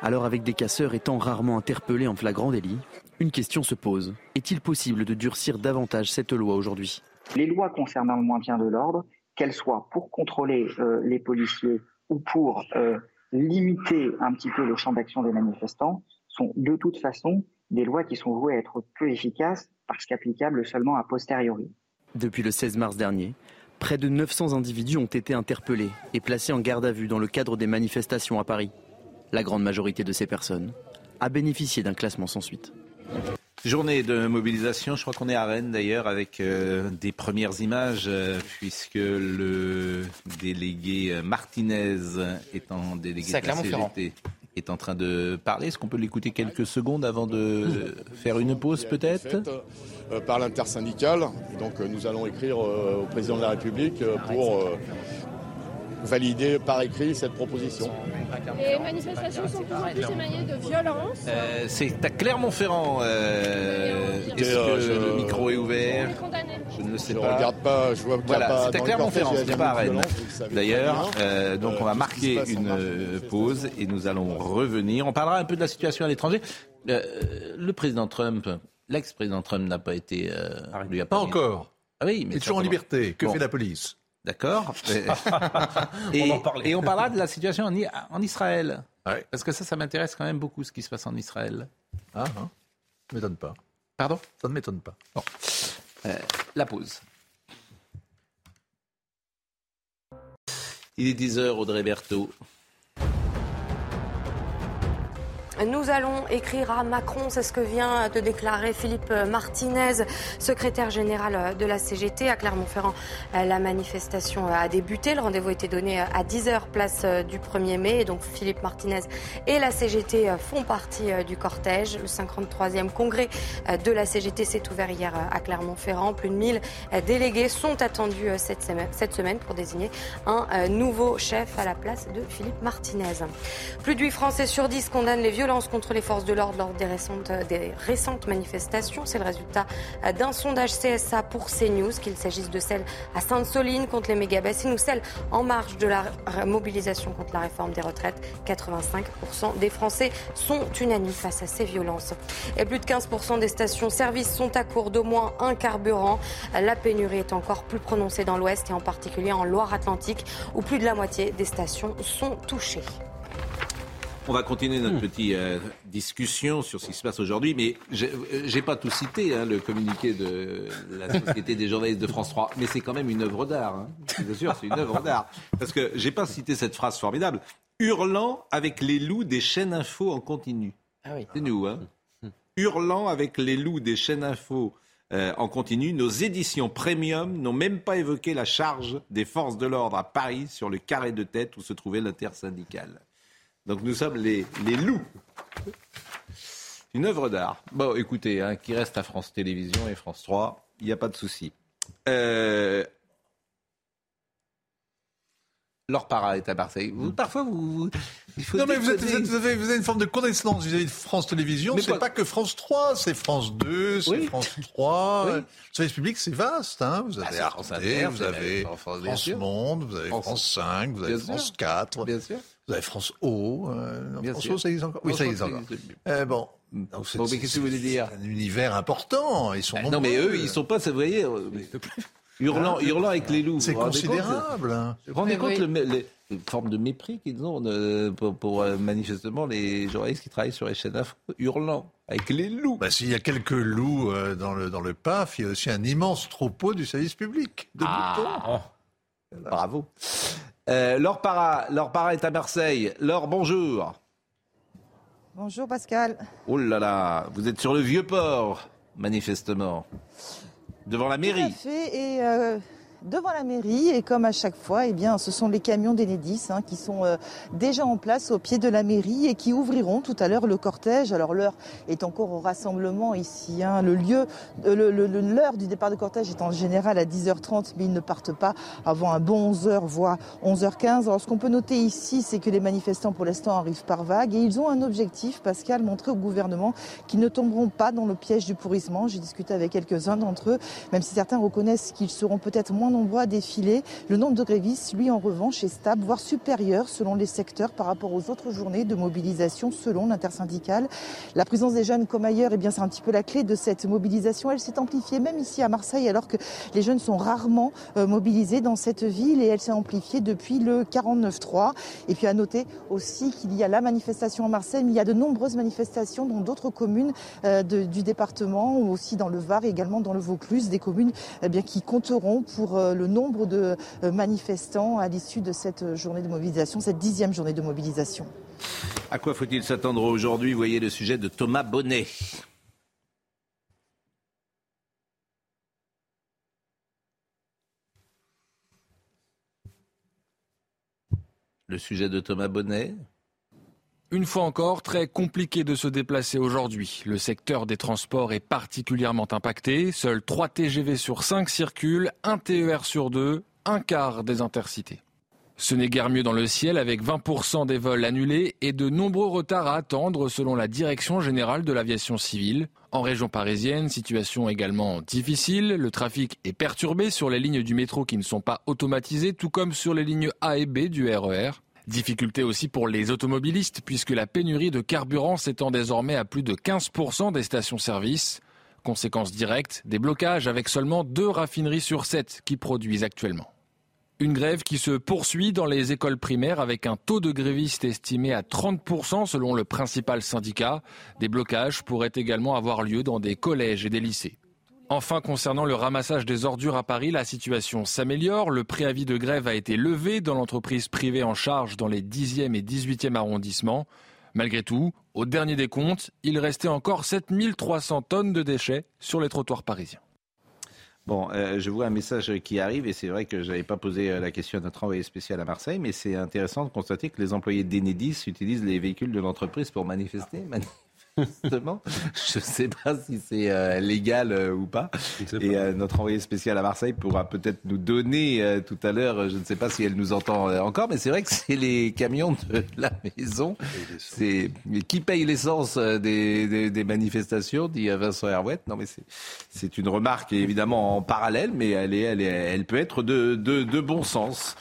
Alors avec des casseurs étant rarement interpellés en flagrant délit, une question se pose. Est-il possible de durcir davantage cette loi aujourd'hui? Les lois concernant le maintien de l'ordre, qu'elles soient pour contrôler euh, les policiers ou pour euh, limiter un petit peu le champ d'action des manifestants, sont de toute façon des lois qui sont vouées à être peu efficaces parce qu'applicables seulement a posteriori. Depuis le 16 mars dernier, près de 900 individus ont été interpellés et placés en garde à vue dans le cadre des manifestations à Paris. La grande majorité de ces personnes a bénéficié d'un classement sans suite. Journée de mobilisation, je crois qu'on est à Rennes d'ailleurs avec euh, des premières images euh, puisque le délégué euh, Martinez est en délégué de la CGT est en train de parler. Est-ce qu'on peut l'écouter quelques secondes avant de faire une pause peut-être euh, Par l'intersyndicale. Donc euh, nous allons écrire euh, au président de la République pour valider par écrit cette proposition. Les manifestations sont toujours plus émaillées de violence. Euh, c'est à Clermont-Ferrand. Euh, Est-ce que le micro est ouvert Je ne le sais je pas. regarde pas. Je vois voilà, c'est à Clermont-Ferrand, ce n'est pas à Rennes. D'ailleurs, euh, donc on va marquer une pause et nous allons revenir. On parlera un peu de la situation à l'étranger. le président Trump, l'ex-président Trump n'a pas été. lui a pas, encore. Ah oui, mais il est toujours en liberté. Que fait la police? D'accord. et, et, on parlera de la situation en, Israël. Parce que ça, ça m'intéresse quand même beaucoup ce qui se passe en Israël. Ah, hein. Ne m'étonne pas. Pardon? Ça ne m'étonne pas. Euh, la pause. Il est 10h, Audrey Berthaud. Nous allons écrire à Macron, c'est ce que vient de déclarer Philippe Martinez, secrétaire général de la CGT à Clermont-Ferrand. La manifestation a débuté, le rendez-vous était donné à 10h place du 1er mai. donc Philippe Martinez et la CGT font partie du cortège. Le 53e congrès de la CGT s'est ouvert hier à Clermont-Ferrand. Plus de 1000 délégués sont attendus cette semaine pour désigner un nouveau chef à la place de Philippe Martinez. Plus de 8 Français sur 10 condamnent les violences contre les forces de l'ordre lors des récentes, récentes manifestations. C'est le résultat d'un sondage CSA pour CNews, qu'il s'agisse de celle à Sainte-Soline contre les méga-bassines ou celle en marge de la mobilisation contre la réforme des retraites. 85% des Français sont unanimes face à ces violences. Et plus de 15% des stations-service sont à court d'au moins un carburant. La pénurie est encore plus prononcée dans l'Ouest et en particulier en Loire-Atlantique où plus de la moitié des stations sont touchées. On va continuer notre hmm. petite euh, discussion sur ce qui se passe aujourd'hui, mais j'ai pas tout cité, hein, le communiqué de la Société des journalistes de France 3, mais c'est quand même une œuvre d'art. Hein. Bien sûr, c'est une œuvre d'art. Parce que j'ai pas cité cette phrase formidable. Hurlant avec les loups des chaînes info en continu. Ah oui. C'est nous, hein. Hurlant avec les loups des chaînes info euh, en continu, nos éditions premium n'ont même pas évoqué la charge des forces de l'ordre à Paris sur le carré de tête où se trouvait l'intersyndicale. Donc nous sommes les, les loups. Une œuvre d'art. Bon, écoutez, hein, qui reste à France Télévisions et France 3, il n'y a pas de souci. Euh, Laure Para est à Marseille. parfois, vous. non, mais vous, avez, une forme de condescendance vis-à-vis de France Télévisions. C'est pas que France 3, c'est France 2, c'est France 3. Le service public, c'est vaste. Hein. Vous avez ah, Arte, vous avez France Monde, vous avez France 5, vous avez France 4. Bien sûr. Vous avez France O. Euh, France O, ça existe encore Oui, ça existe encore. Euh, bon. Donc, bon, mais qu'est-ce que vous voulez dire un univers important. Ils sont ah, non, mais eux, ils sont pas, vous voyez, euh, hurlant, hein hurlant avec les loups. C'est considérable. Hein. Vous vous rendez compte le, les, formes de mépris qu'ils ont pour, manifestement les journalistes qui travaillent sur les chaînes d'infos, hurlant avec les loups. Bah, S'il y a quelques loups dans, le, dans le PAF, il y a aussi un immense troupeau du service public de ah. Bravo. Euh, Laure Para, Laure Para est à Marseille. Laure, bonjour. Bonjour Pascal. Oh là là, vous êtes sur le vieux port, manifestement, devant la mairie. Tout à fait, et euh, devant la mairie et comme à chaque fois, eh bien, ce sont les camions d'Enedis hein, qui sont euh, déjà en place au pied de la mairie et qui ouvriront tout à l'heure le cortège. Alors l'heure est encore au rassemblement ici. Hein. Le lieu, euh, l'heure du départ de cortège est en général à 10h30, mais ils ne partent pas avant un bon 11h, voire 11h15. Alors ce qu'on peut noter ici, c'est que les manifestants pour l'instant arrivent par vagues et ils ont un objectif, Pascal, montré au gouvernement qu'ils ne tomberont pas dans le piège du pourrissement. J'ai discuté avec quelques-uns d'entre eux, même si certains reconnaissent qu'ils seront peut-être moins nombreux à défiler. Le nombre de grévistes, lui, en revanche, est stable, voire supérieur selon les secteurs par rapport aux autres journées de mobilisation selon l'intersyndicale. La présence des jeunes comme ailleurs, eh bien, c'est un petit peu la clé de cette mobilisation. Elle s'est amplifiée même ici à Marseille, alors que les jeunes sont rarement euh, mobilisés dans cette ville et elle s'est amplifiée depuis le 49-3. Et puis à noter aussi qu'il y a la manifestation à Marseille, mais il y a de nombreuses manifestations dans d'autres communes euh, du département, ou aussi dans le Var et également dans le Vaucluse, des communes eh bien, qui compteront pour euh, le nombre de euh, manifestants à l'issue de cette journée de mobilisation, cette dixième journée de mobilisation. À quoi faut-il s'attendre aujourd'hui? Voyez le sujet de Thomas Bonnet. Le sujet de Thomas Bonnet une fois encore, très compliqué de se déplacer aujourd'hui. Le secteur des transports est particulièrement impacté. Seuls 3 TGV sur 5 circulent, un TER sur 2, un quart des intercités. Ce n'est guère mieux dans le ciel avec 20% des vols annulés et de nombreux retards à attendre selon la Direction générale de l'aviation civile. En région parisienne, situation également difficile. Le trafic est perturbé sur les lignes du métro qui ne sont pas automatisées, tout comme sur les lignes A et B du RER. Difficulté aussi pour les automobilistes puisque la pénurie de carburant s'étend désormais à plus de 15% des stations-service. Conséquence directe, des blocages avec seulement deux raffineries sur sept qui produisent actuellement. Une grève qui se poursuit dans les écoles primaires avec un taux de grévistes estimé à 30% selon le principal syndicat. Des blocages pourraient également avoir lieu dans des collèges et des lycées. Enfin, concernant le ramassage des ordures à Paris, la situation s'améliore. Le préavis de grève a été levé dans l'entreprise privée en charge dans les 10e et 18e arrondissements. Malgré tout, au dernier des comptes, il restait encore 7300 tonnes de déchets sur les trottoirs parisiens. Bon, euh, je vois un message qui arrive et c'est vrai que je n'avais pas posé euh, la question à notre envoyé spécial à Marseille, mais c'est intéressant de constater que les employés d'Enedis utilisent les véhicules de l'entreprise pour manifester. Justement, je ne sais pas si c'est euh, légal euh, ou pas. Et euh, notre envoyé spécial à Marseille pourra peut-être nous donner tout à l'heure, je ne sais pas si elle nous entend encore, mais c'est vrai que c'est les camions de la maison. C'est qui paye l'essence des, des, manifestations, dit Vincent Herouette. Non, mais c'est une remarque évidemment en parallèle, mais elle, est, elle, est, elle peut être de, de, de bon sens.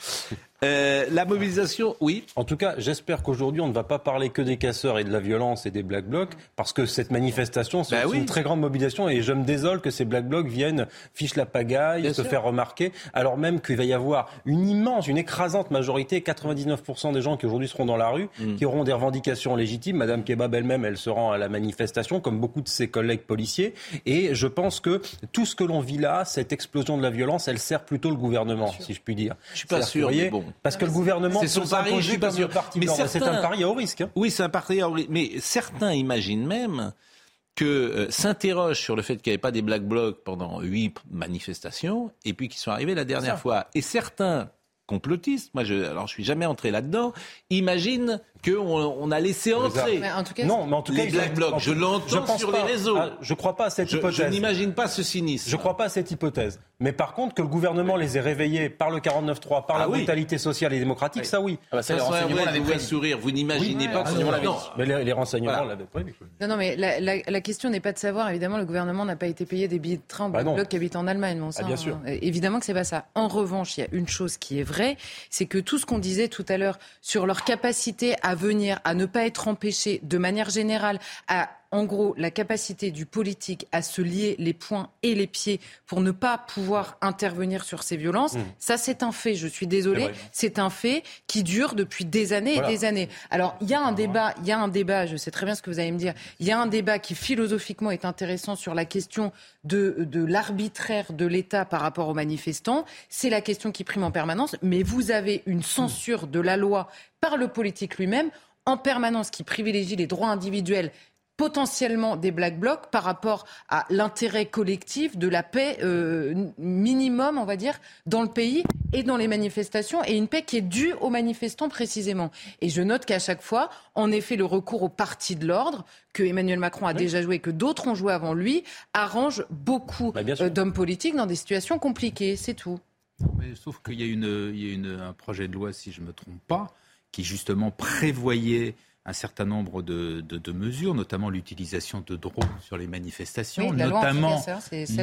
Euh, la mobilisation, oui. En tout cas, j'espère qu'aujourd'hui, on ne va pas parler que des casseurs et de la violence et des Black Blocs, parce que cette manifestation, c'est bah une très grande mobilisation, et je me désole que ces Black Blocs viennent fiche la pagaille, se faire remarquer, alors même qu'il va y avoir une immense, une écrasante majorité, 99% des gens qui aujourd'hui seront dans la rue, mm. qui auront des revendications légitimes. Madame Kebab elle-même, elle se rend à la manifestation, comme beaucoup de ses collègues policiers, et je pense que tout ce que l'on vit là, cette explosion de la violence, elle sert plutôt le gouvernement, si je puis dire. Je suis pas sûr, mais bon. Parce que le gouvernement c'est son pari, je suis pas sûr. Mais c'est un pari à haut risque. Hein. Oui, c'est un pari à haut risque. Mais certains imaginent même que euh, s'interrogent sur le fait qu'il n'y avait pas des black blocs pendant huit manifestations et puis qu'ils sont arrivés la dernière fois. Et certains complotistes, moi je, alors je suis jamais entré là-dedans, imaginent qu'on on a laissé entrer. non, mais en tout cas, les Black Blocs. Je l'entends sur les réseaux. je ne crois pas à cette hypothèse. Je n'imagine pas ce cynisme. Je ne crois pas à cette hypothèse. Mais par contre, que le gouvernement les ait réveillés par le 49-3, par ah la brutalité sociale et démocratique, ça oui. Ah bah ça, les renseignements l'avaient pas sourire. Vous n'imaginez pas que non, Mais les, renseignements l'avaient pas vu. Non, non, mais la, question n'est pas de savoir. Évidemment, le gouvernement n'a pas été payé des billets de train aux bah Black Blocs qui habitent en Allemagne. Bon, ah, bien sûr. Hein. Évidemment que c'est pas ça. En revanche, il y a une chose qui est vraie, c'est que tout ce qu'on disait tout à l'heure sur leur capacité à venir, à ne pas être empêché de manière générale à en gros, la capacité du politique à se lier les poings et les pieds pour ne pas pouvoir intervenir sur ces violences, mmh. ça c'est un fait. Je suis désolée, c'est un fait qui dure depuis des années et des années. Alors il y a un débat, il y a un débat. Je sais très bien ce que vous allez me dire. Il y a un débat qui philosophiquement est intéressant sur la question de, de l'arbitraire de l'État par rapport aux manifestants. C'est la question qui prime en permanence. Mais vous avez une censure de la loi par le politique lui-même en permanence qui privilégie les droits individuels potentiellement des black blocs par rapport à l'intérêt collectif de la paix euh, minimum, on va dire, dans le pays et dans les manifestations, et une paix qui est due aux manifestants précisément. Et je note qu'à chaque fois, en effet, le recours au parti de l'ordre, que Emmanuel Macron a déjà joué, que d'autres ont joué avant lui, arrange beaucoup bah, euh, d'hommes politiques dans des situations compliquées. C'est tout. Mais sauf qu'il y a, une, il y a une, un projet de loi, si je ne me trompe pas, qui justement prévoyait un certain nombre de, de, mesures, notamment l'utilisation de drones sur les manifestations, notamment,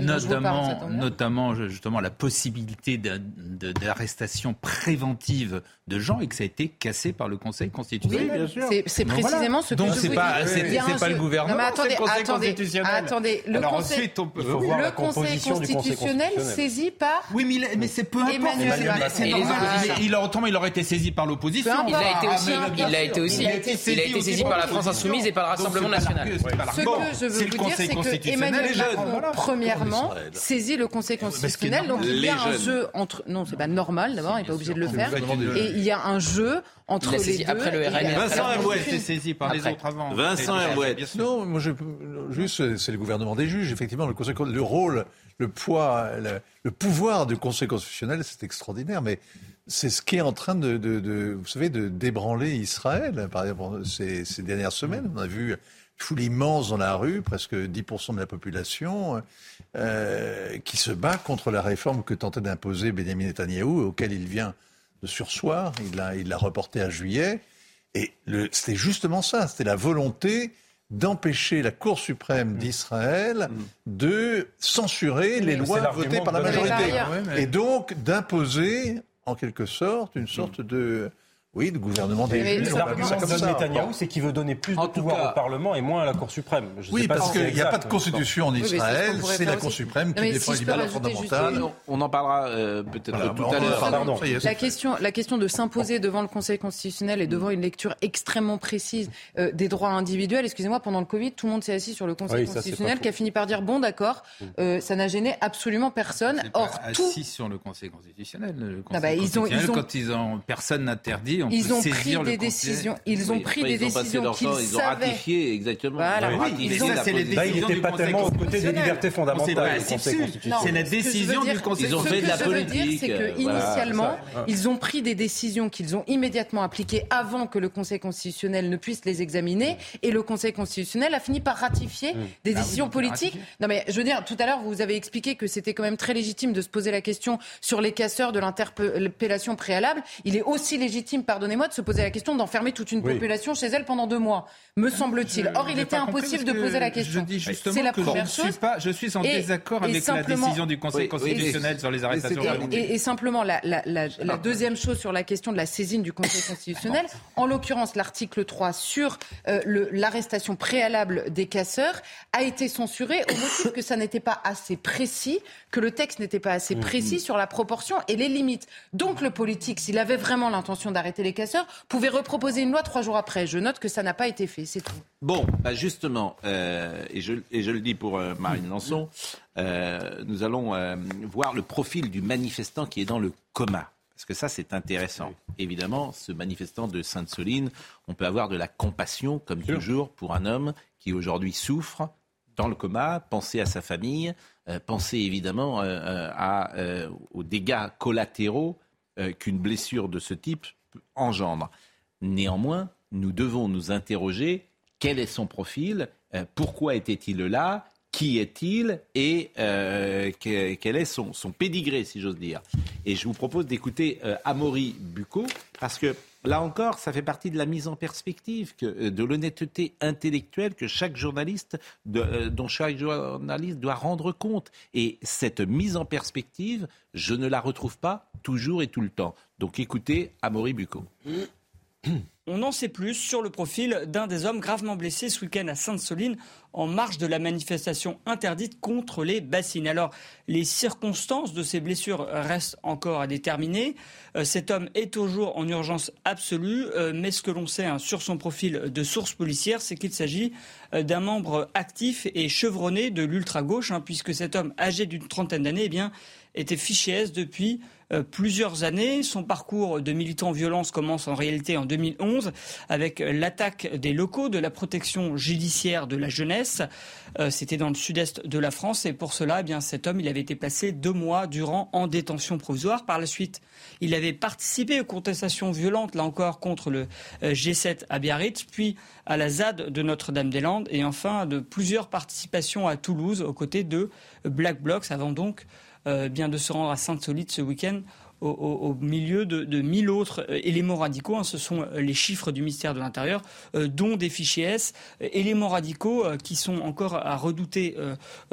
notamment, notamment justement la possibilité d'arrestation préventive de gens et que ça a été cassé par le Conseil constitutionnel. Oui, bien sûr. C'est précisément ce que Donc c'est pas, c'est pas le gouvernement, c'est le Conseil attendez, constitutionnel. Attendez, le Alors Conseil, ensuite, on peut le voir Conseil constitutionnel saisi par Oui, mais, mais c'est peu importe. Il, il aurait été saisi par l'opposition. Il l'a été aussi. Il l'a été aussi il a été saisi par la France Insoumise et par le Rassemblement National. Ce que je veux vous dire, c'est que Emmanuel Macron, premièrement, saisit le Conseil constitutionnel. Donc il y a un jeu entre. Non, c'est pas normal d'abord, il n'est pas obligé de le faire. Et il y a un jeu entre les deux. Après le RN. Vincent Herouet été saisi par les autres avant. Vincent Herouet. Non, moi, je, juste, c'est le gouvernement des juges. Effectivement, le, conseil, le rôle, le poids, le pouvoir du Conseil constitutionnel, c'est extraordinaire. Mais c'est ce qui est en train de, de, de, vous savez, de débranler Israël. Par exemple, ces, dernières semaines, on a vu foule immense dans la rue, presque 10% de la population, euh, qui se bat contre la réforme que tentait d'imposer Benjamin Netanyahou, auquel il vient de sursoir. Il l'a il l'a reporté à juillet. Et c'était justement ça, c'était la volonté d'empêcher la Cour suprême mm. d'Israël mm. de censurer les lois votées par la majorité. Et donc d'imposer en quelque sorte, une sorte de oui, le gouvernement des L'argument de Netanyahou, c'est qu'il veut donner plus de pouvoir au Parlement et moins à la Cour suprême. oui, parce qu'il n'y a pas de constitution en Israël, c'est la Cour suprême qui défend les libertés fondamentales. On en parlera euh, peut-être tout à l'heure. La question, la question de s'imposer devant le Conseil constitutionnel et devant une lecture extrêmement précise euh, des droits individuels. Excusez-moi, pendant le Covid, tout le monde s'est assis sur le Conseil constitutionnel qui a fini par dire bon, d'accord, euh, ça n'a gêné absolument personne. Or, tout assis sur le Conseil constitutionnel. Le Conseil constitutionnel, quand ils ont personne n'interdit Ils ont pris des décisions. Ils ont pris des décisions qu'ils savaient. Ils ont ratifié exactement. Voilà. Oui, mais ça, c'est les décisions du Conseil aux côtés des libertés fondamentales. C'est la décision du Conseil Ils ont fait de la politique. C'est que initialement, ils ont pris des décisions qu'ils ont immédiatement appliquées avant que le Conseil constitutionnel ne puisse les examiner, et le Conseil constitutionnel a fini par ratifier mmh. des ah décisions politiques. Non, mais je veux dire, tout à l'heure, vous avez expliqué que c'était quand même très légitime de se poser la question sur les casseurs de l'interpellation préalable. Il est aussi légitime, pardonnez-moi, de se poser la question d'enfermer toute une population chez elle pendant deux mois, me semble-t-il. Or, il était impossible de poser la question. Je dis justement la que je, suis pas, je suis en désaccord avec la décision du Conseil constitutionnel sur les arrestations. Et, et, simplement, la, la, la, la, deuxième chose sur la question de la saisine du Conseil constitutionnel, en l'occurrence l'article 3 sur euh, l'arrestation préalable des casseurs, a été censuré au motif que ça n'était pas assez précis, que le texte n'était pas assez précis sur la proportion et les limites. Donc le politique, s'il avait vraiment l'intention d'arrêter les casseurs, pouvait reproposer une loi trois jours après. Je note que ça n'a pas été fait, c'est tout. Bon, bah justement, euh, et, je, et, je, le dis pour euh, Marine Lançon, euh, nous allons euh, voir le profil du manifestant qui est dans le coma. Parce que ça, c'est intéressant. Évidemment, ce manifestant de Sainte-Soline, on peut avoir de la compassion, comme toujours, pour un homme qui aujourd'hui souffre dans le coma, penser à sa famille, euh, penser évidemment à, aux dégâts collatéraux qu'une blessure de ce type engendre. Néanmoins, nous devons nous interroger quel est son profil, pourquoi était-il là, qui est-il et euh, quel est son, son pédigré, si j'ose dire. Et je vous propose d'écouter euh, Amaury Bucco, parce que là encore, ça fait partie de la mise en perspective, euh, de l'honnêteté intellectuelle que chaque journaliste, dont chaque journaliste doit rendre compte. Et cette mise en perspective, je ne la retrouve pas toujours et tout le temps. Donc écoutez Amaury Bucco. On en sait plus sur le profil d'un des hommes gravement blessés ce week-end à Sainte-Soline en marge de la manifestation interdite contre les bassines. Alors, les circonstances de ces blessures restent encore à déterminer. Euh, cet homme est toujours en urgence absolue, euh, mais ce que l'on sait hein, sur son profil de source policière, c'est qu'il s'agit euh, d'un membre actif et chevronné de l'ultra-gauche, hein, puisque cet homme âgé d'une trentaine d'années eh était fiché S depuis euh, plusieurs années. Son parcours de militant violence commence en réalité en 2011 avec l'attaque des locaux de la protection judiciaire de la jeunesse. Euh, c'était dans le sud-est de la France et pour cela, eh bien, cet homme, il avait été placé deux mois durant en détention provisoire. Par la suite, il avait participé aux contestations violentes, là encore, contre le euh, G7 à Biarritz, puis à la ZAD de Notre-Dame-des-Landes et enfin de plusieurs participations à Toulouse aux côtés de Black Blocs avant donc euh, bien de se rendre à Sainte-Solide ce week-end au, milieu de, de 1000 autres euh, éléments radicaux. Hein. ce sont euh, les chiffres du ministère de l'Intérieur, dont des fichiers S, éléments radicaux qui sont encore à redouter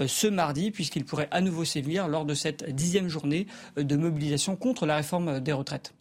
ce mardi, puisqu'ils pourraient à nouveau sévir lors de cette dixième journée de mobilisation contre la réforme des retraites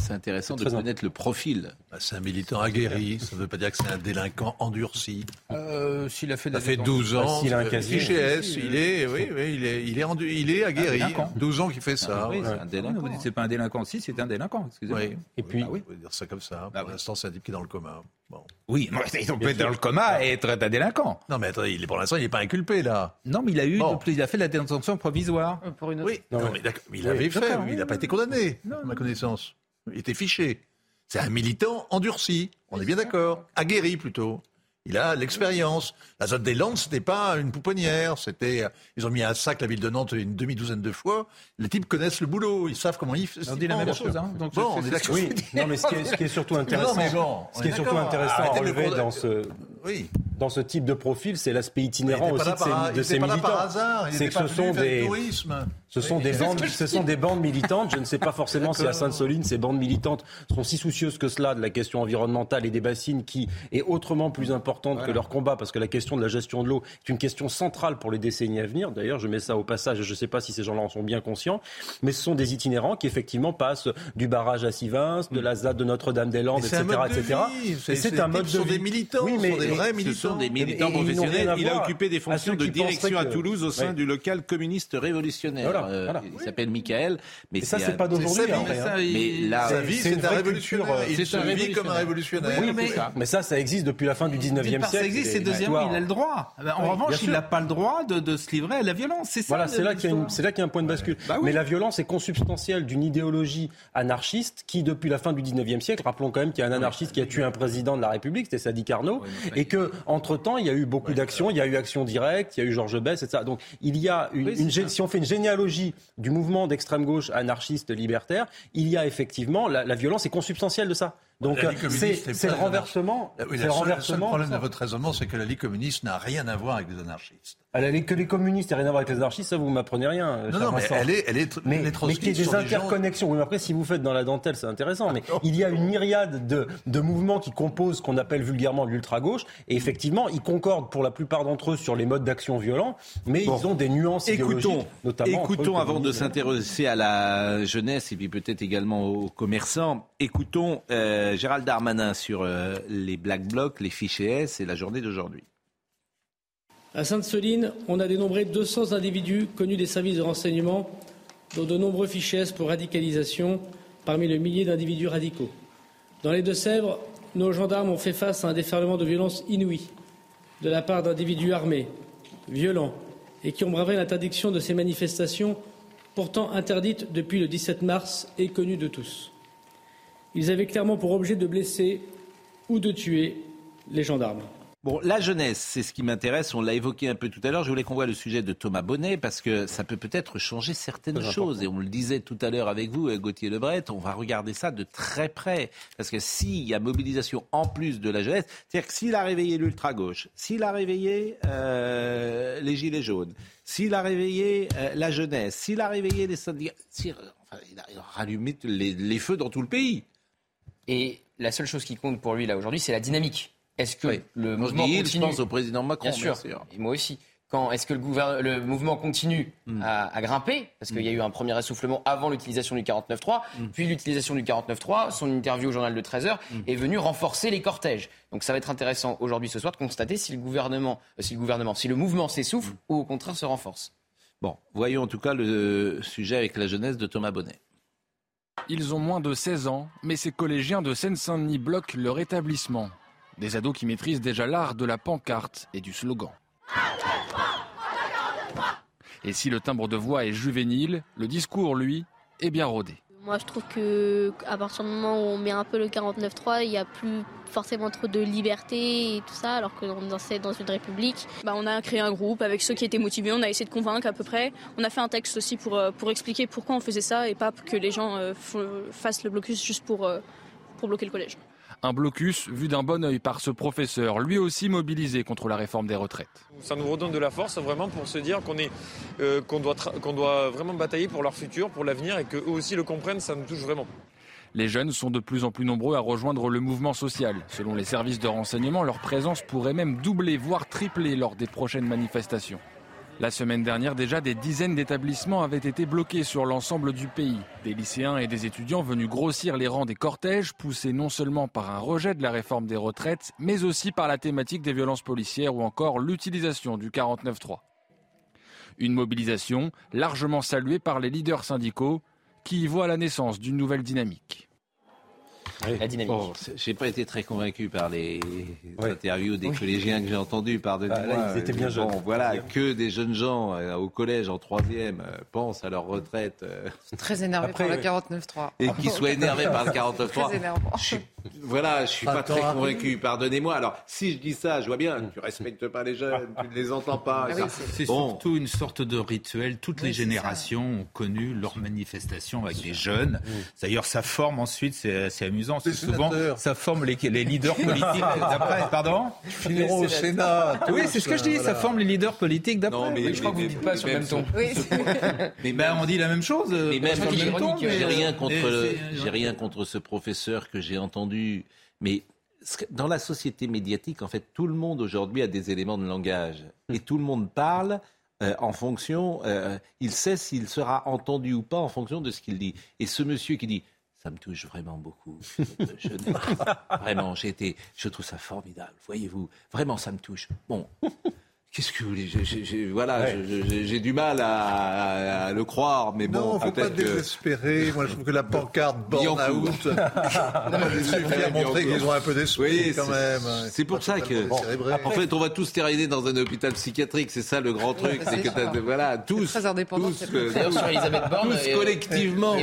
c'est intéressant de connaître le profil. Bah, c'est un militant aguerri, ça ne veut pas dire que c'est un délinquant endurci. Euh, S'il a fait, ça fait 12 ans, s'il a un casier. il est, oui, oui, il est, il est, il est aguerri. 12 ans qu'il fait ça. Ah, oui, c'est un délinquant. Vous dites c'est pas un délinquant, si, c'est un délinquant. Excusez-moi. Oui. Et puis, ah, oui, on peut dire ça comme ça. Pour ah, l'instant, c'est un type qui est dans le coma. Bon. Oui, on peut être dans le coma et être un délinquant. Non, mais attendez, il est, pour l'instant, il n'est pas inculpé là. Non, mais il a eu, il a fait la détention provisoire. Euh, pour une autre... Oui, non, mais, mais il avait fait, il n'a pas été condamné, à ma connaissance. Il était fiché. C'est un militant endurci, on est bien d'accord, aguerri plutôt. Il a l'expérience. La zone des Landes, c'était pas une pouponnière. C'était, ils ont mis un sac la ville de Nantes une demi-douzaine de fois. Les types connaissent le boulot. Ils savent comment ils. On dit la même chose. Hein. Donc bon, on est d'accord. Oui. Non, mais ce qui est, ce qui est surtout intéressant, ce qui est surtout intéressant à relever dans ce, oui. dans ce type de profil, c'est l'aspect itinérant aussi de ces, de ces militants. C'est que ce sont des, ce sont des bandes, ce sont des bandes militantes. Je ne sais pas forcément si à Sainte-Soline, ces bandes militantes sont si soucieuses que cela de la question environnementale et des bassines qui est autrement plus importante que leur combat, parce que la question de la gestion de l'eau est une question centrale pour les décennies à venir. D'ailleurs, je mets ça au passage, je ne sais pas si ces gens-là en sont bien conscients, mais ce sont des itinérants qui effectivement passent du barrage à Sivins, de la ZAD de Notre-Dame-des-Landes, etc., etc. C'est un mode de vie. des militants, oui, mais sont des vrais militants. Ce sont des militants professionnels. Il a occupé des fonctions de direction à Toulouse au sein du local communiste révolutionnaire. Euh, il s'appelle Michael. Mais ça, c'est pas d'aujourd'hui. Hein, mais là, sa vie, c'est un révolutionnaire. Il se vit comme un révolutionnaire. Oui, mais ça, ça existe depuis la fin du 19e siècle. Ça existe, c'est deuxième, il a le droit. En revanche, il n'a pas le droit de se livrer à la violence. C'est Voilà, c'est là qu'il y a un point de bascule. Bah mais la violence est consubstantielle d'une idéologie anarchiste qui, depuis la fin du 19e siècle, rappelons quand même qu'il y a un anarchiste qui a tué un président de la République, c'était Sadi Carnot, et que entre temps, il y a eu beaucoup d'actions. Il y a eu Action Directe, il y a eu Georges Bess, etc. Donc, il y a une, si on fait une généalogie du mouvement d'extrême gauche anarchiste libertaire, il y a effectivement la, la violence est consubstantielle de ça. Donc c'est le renversement. le, renversement. Le problème de votre raisonnement, c'est que la Ligue communiste n'a rien à voir avec les anarchistes. Elle a que les communistes n'ont rien à voir avec les anarchistes, ça vous m'apprenez rien. Non, non, mais elle est, elle est, mais, mais qu'il y ait des interconnexions. Oui, mais après, si vous faites dans la dentelle, c'est intéressant. Mais il y a une myriade de, de mouvements qui composent ce qu'on appelle vulgairement l'ultra-gauche. Et effectivement, ils concordent pour la plupart d'entre eux sur les modes d'action violents, mais ils ont des nuances écoutons, notamment. Écoutons, avant de s'intéresser à la jeunesse et puis peut-être également aux commerçants, écoutons euh, Gérald Darmanin sur euh, les Black Blocs, les fichiers S et la journée d'aujourd'hui. À Sainte-Soline, on a dénombré 200 individus connus des services de renseignement, dont de nombreux fichiers S pour radicalisation parmi le millier d'individus radicaux. Dans les Deux-Sèvres, nos gendarmes ont fait face à un déferlement de violence inouïe de la part d'individus armés, violents et qui ont bravé l'interdiction de ces manifestations pourtant interdites depuis le 17 mars et connues de tous. Ils avaient clairement pour objet de blesser ou de tuer les gendarmes. Bon, la jeunesse, c'est ce qui m'intéresse. On l'a évoqué un peu tout à l'heure. Je voulais qu'on voit le sujet de Thomas Bonnet parce que ça peut peut-être changer certaines choses. Et on le disait tout à l'heure avec vous, Gauthier Lebret, on va regarder ça de très près. Parce que s'il y a mobilisation en plus de la jeunesse, c'est-à-dire que s'il a réveillé l'ultra-gauche, s'il a réveillé euh, les gilets jaunes, s'il a réveillé euh, la jeunesse, s'il a réveillé les syndicats, il, a, rallumé les feux dans tout le pays. Et la seule chose qui compte pour lui là aujourd'hui, c'est la dynamique. Est-ce que le mouvement continue Je pense au président Macron, bien sûr. Et moi aussi. Quand est-ce que le, le, mouvement continue hmm. à, grimper? Parce qu'il y a eu un premier essoufflement avant l'utilisation du 49.3, hmm. puis l'utilisation du 49.3, son interview au journal de 13h hmm. est venue renforcer les cortèges. Donc ça va être intéressant aujourd'hui ce soir de constater si le gouvernement, euh, si le gouvernement, si le mouvement s'essouffle ou au contraire se renforce. Bon, voyons en tout cas le sujet avec la jeunesse de Thomas Bonnet. Ils ont moins de 16 ans, mais ces collégiens de Seine-Saint-Denis bloquent leur établissement. Des ados qui maîtrisent déjà l'art de la pancarte et du slogan. Et si le timbre de voix est juvénile, le discours, lui, est bien rodé. Moi, je trouve que à partir du moment où on met un peu le 49.3, il n'y a plus forcément trop de liberté et tout ça, alors qu'on est dans une république. Bah, on a créé un groupe avec ceux qui étaient motivés, on a essayé de convaincre à peu près. On a fait un texte aussi pour, euh, pour expliquer pourquoi on faisait ça et pas que les gens euh, fassent le blocus juste pour, euh, pour bloquer le collège. Un blocus vu d'un bon oeil par ce professeur, lui aussi mobilisé contre la réforme des retraites. Ça nous redonne de la force vraiment pour se dire qu'on euh, doit, qu'on doit vraiment batailler pour leur futur, pour l'avenir et qu'eux aussi le comprennent, ça nous touche vraiment. Les jeunes sont de plus en plus nombreux à rejoindre le mouvement social. Selon les services de renseignement, leur présence pourrait même doubler, voire tripler lors des prochaines manifestations. La semaine dernière, déjà, des dizaines d'établissements avaient été bloqués sur l'ensemble du pays. Des lycéens et des étudiants venus grossir les rangs des cortèges, poussés non seulement par un rejet de la réforme des retraites, mais aussi par la thématique des violences policières ou encore l'utilisation du 49-3. Une mobilisation largement saluée par les leaders syndicaux qui y voient la naissance d'une nouvelle dynamique. La dynamique. j'ai pas été très convaincu par les interviews des collégiens que j'ai entendus, pardonnez-moi. Ah, ils étaient bien jeunes. voilà, que des jeunes gens euh, au collège en troisième euh, pensent à leur retraite. Euh, très énervés par le 49.3. Et qui soient énervés par le 49.3. Très énervant. Voilà, je suis pas très convaincu, pardonnez-moi. Alors, si je dis ça, je vois bien, tu respectes pas les jeunes, tu ne les entends pas. Ah c'est surtout une sorte de rituel. Toutes les générations ont connu leur manifestation avec des jeunes. D'ailleurs, ça forme ensuite, c'est amusant souvent, ça forme les, leaders politiques d'après. Pardon? Au Sénat. Oui, c'est ce que je dis. Ça forme les leaders politiques d'après. mais, je crois que vous ne dites pas sur le même ton. mais ben, on dit la même chose. Mais même j'ai rien contre, j'ai rien contre ce professeur que j'ai entendu, mais dans la société médiatique, en fait, tout le monde aujourd'hui a des éléments de langage et tout le monde parle. Euh, en fonction, euh, il sait s'il sera entendu ou pas en fonction de ce qu'il dit. Et ce monsieur qui dit ça me touche vraiment beaucoup. Je, vraiment, j'ai été, je trouve ça formidable. Voyez-vous, vraiment, ça me touche. Bon, Qu'est-ce que vous voulez Voilà, j'ai du mal à, le croire, mais bon, non, faut pas désespérer. Moi, je trouve que la pancarte born out a montré qu'ils ont un peu d'esprit oui, quand même. C'est pour ça que, en fait, on va tous terminer dans un hôpital psychiatrique. C'est ça le grand truc, c'est que voilà, tous, très indépendant. Tous, Borne, tous collectivement,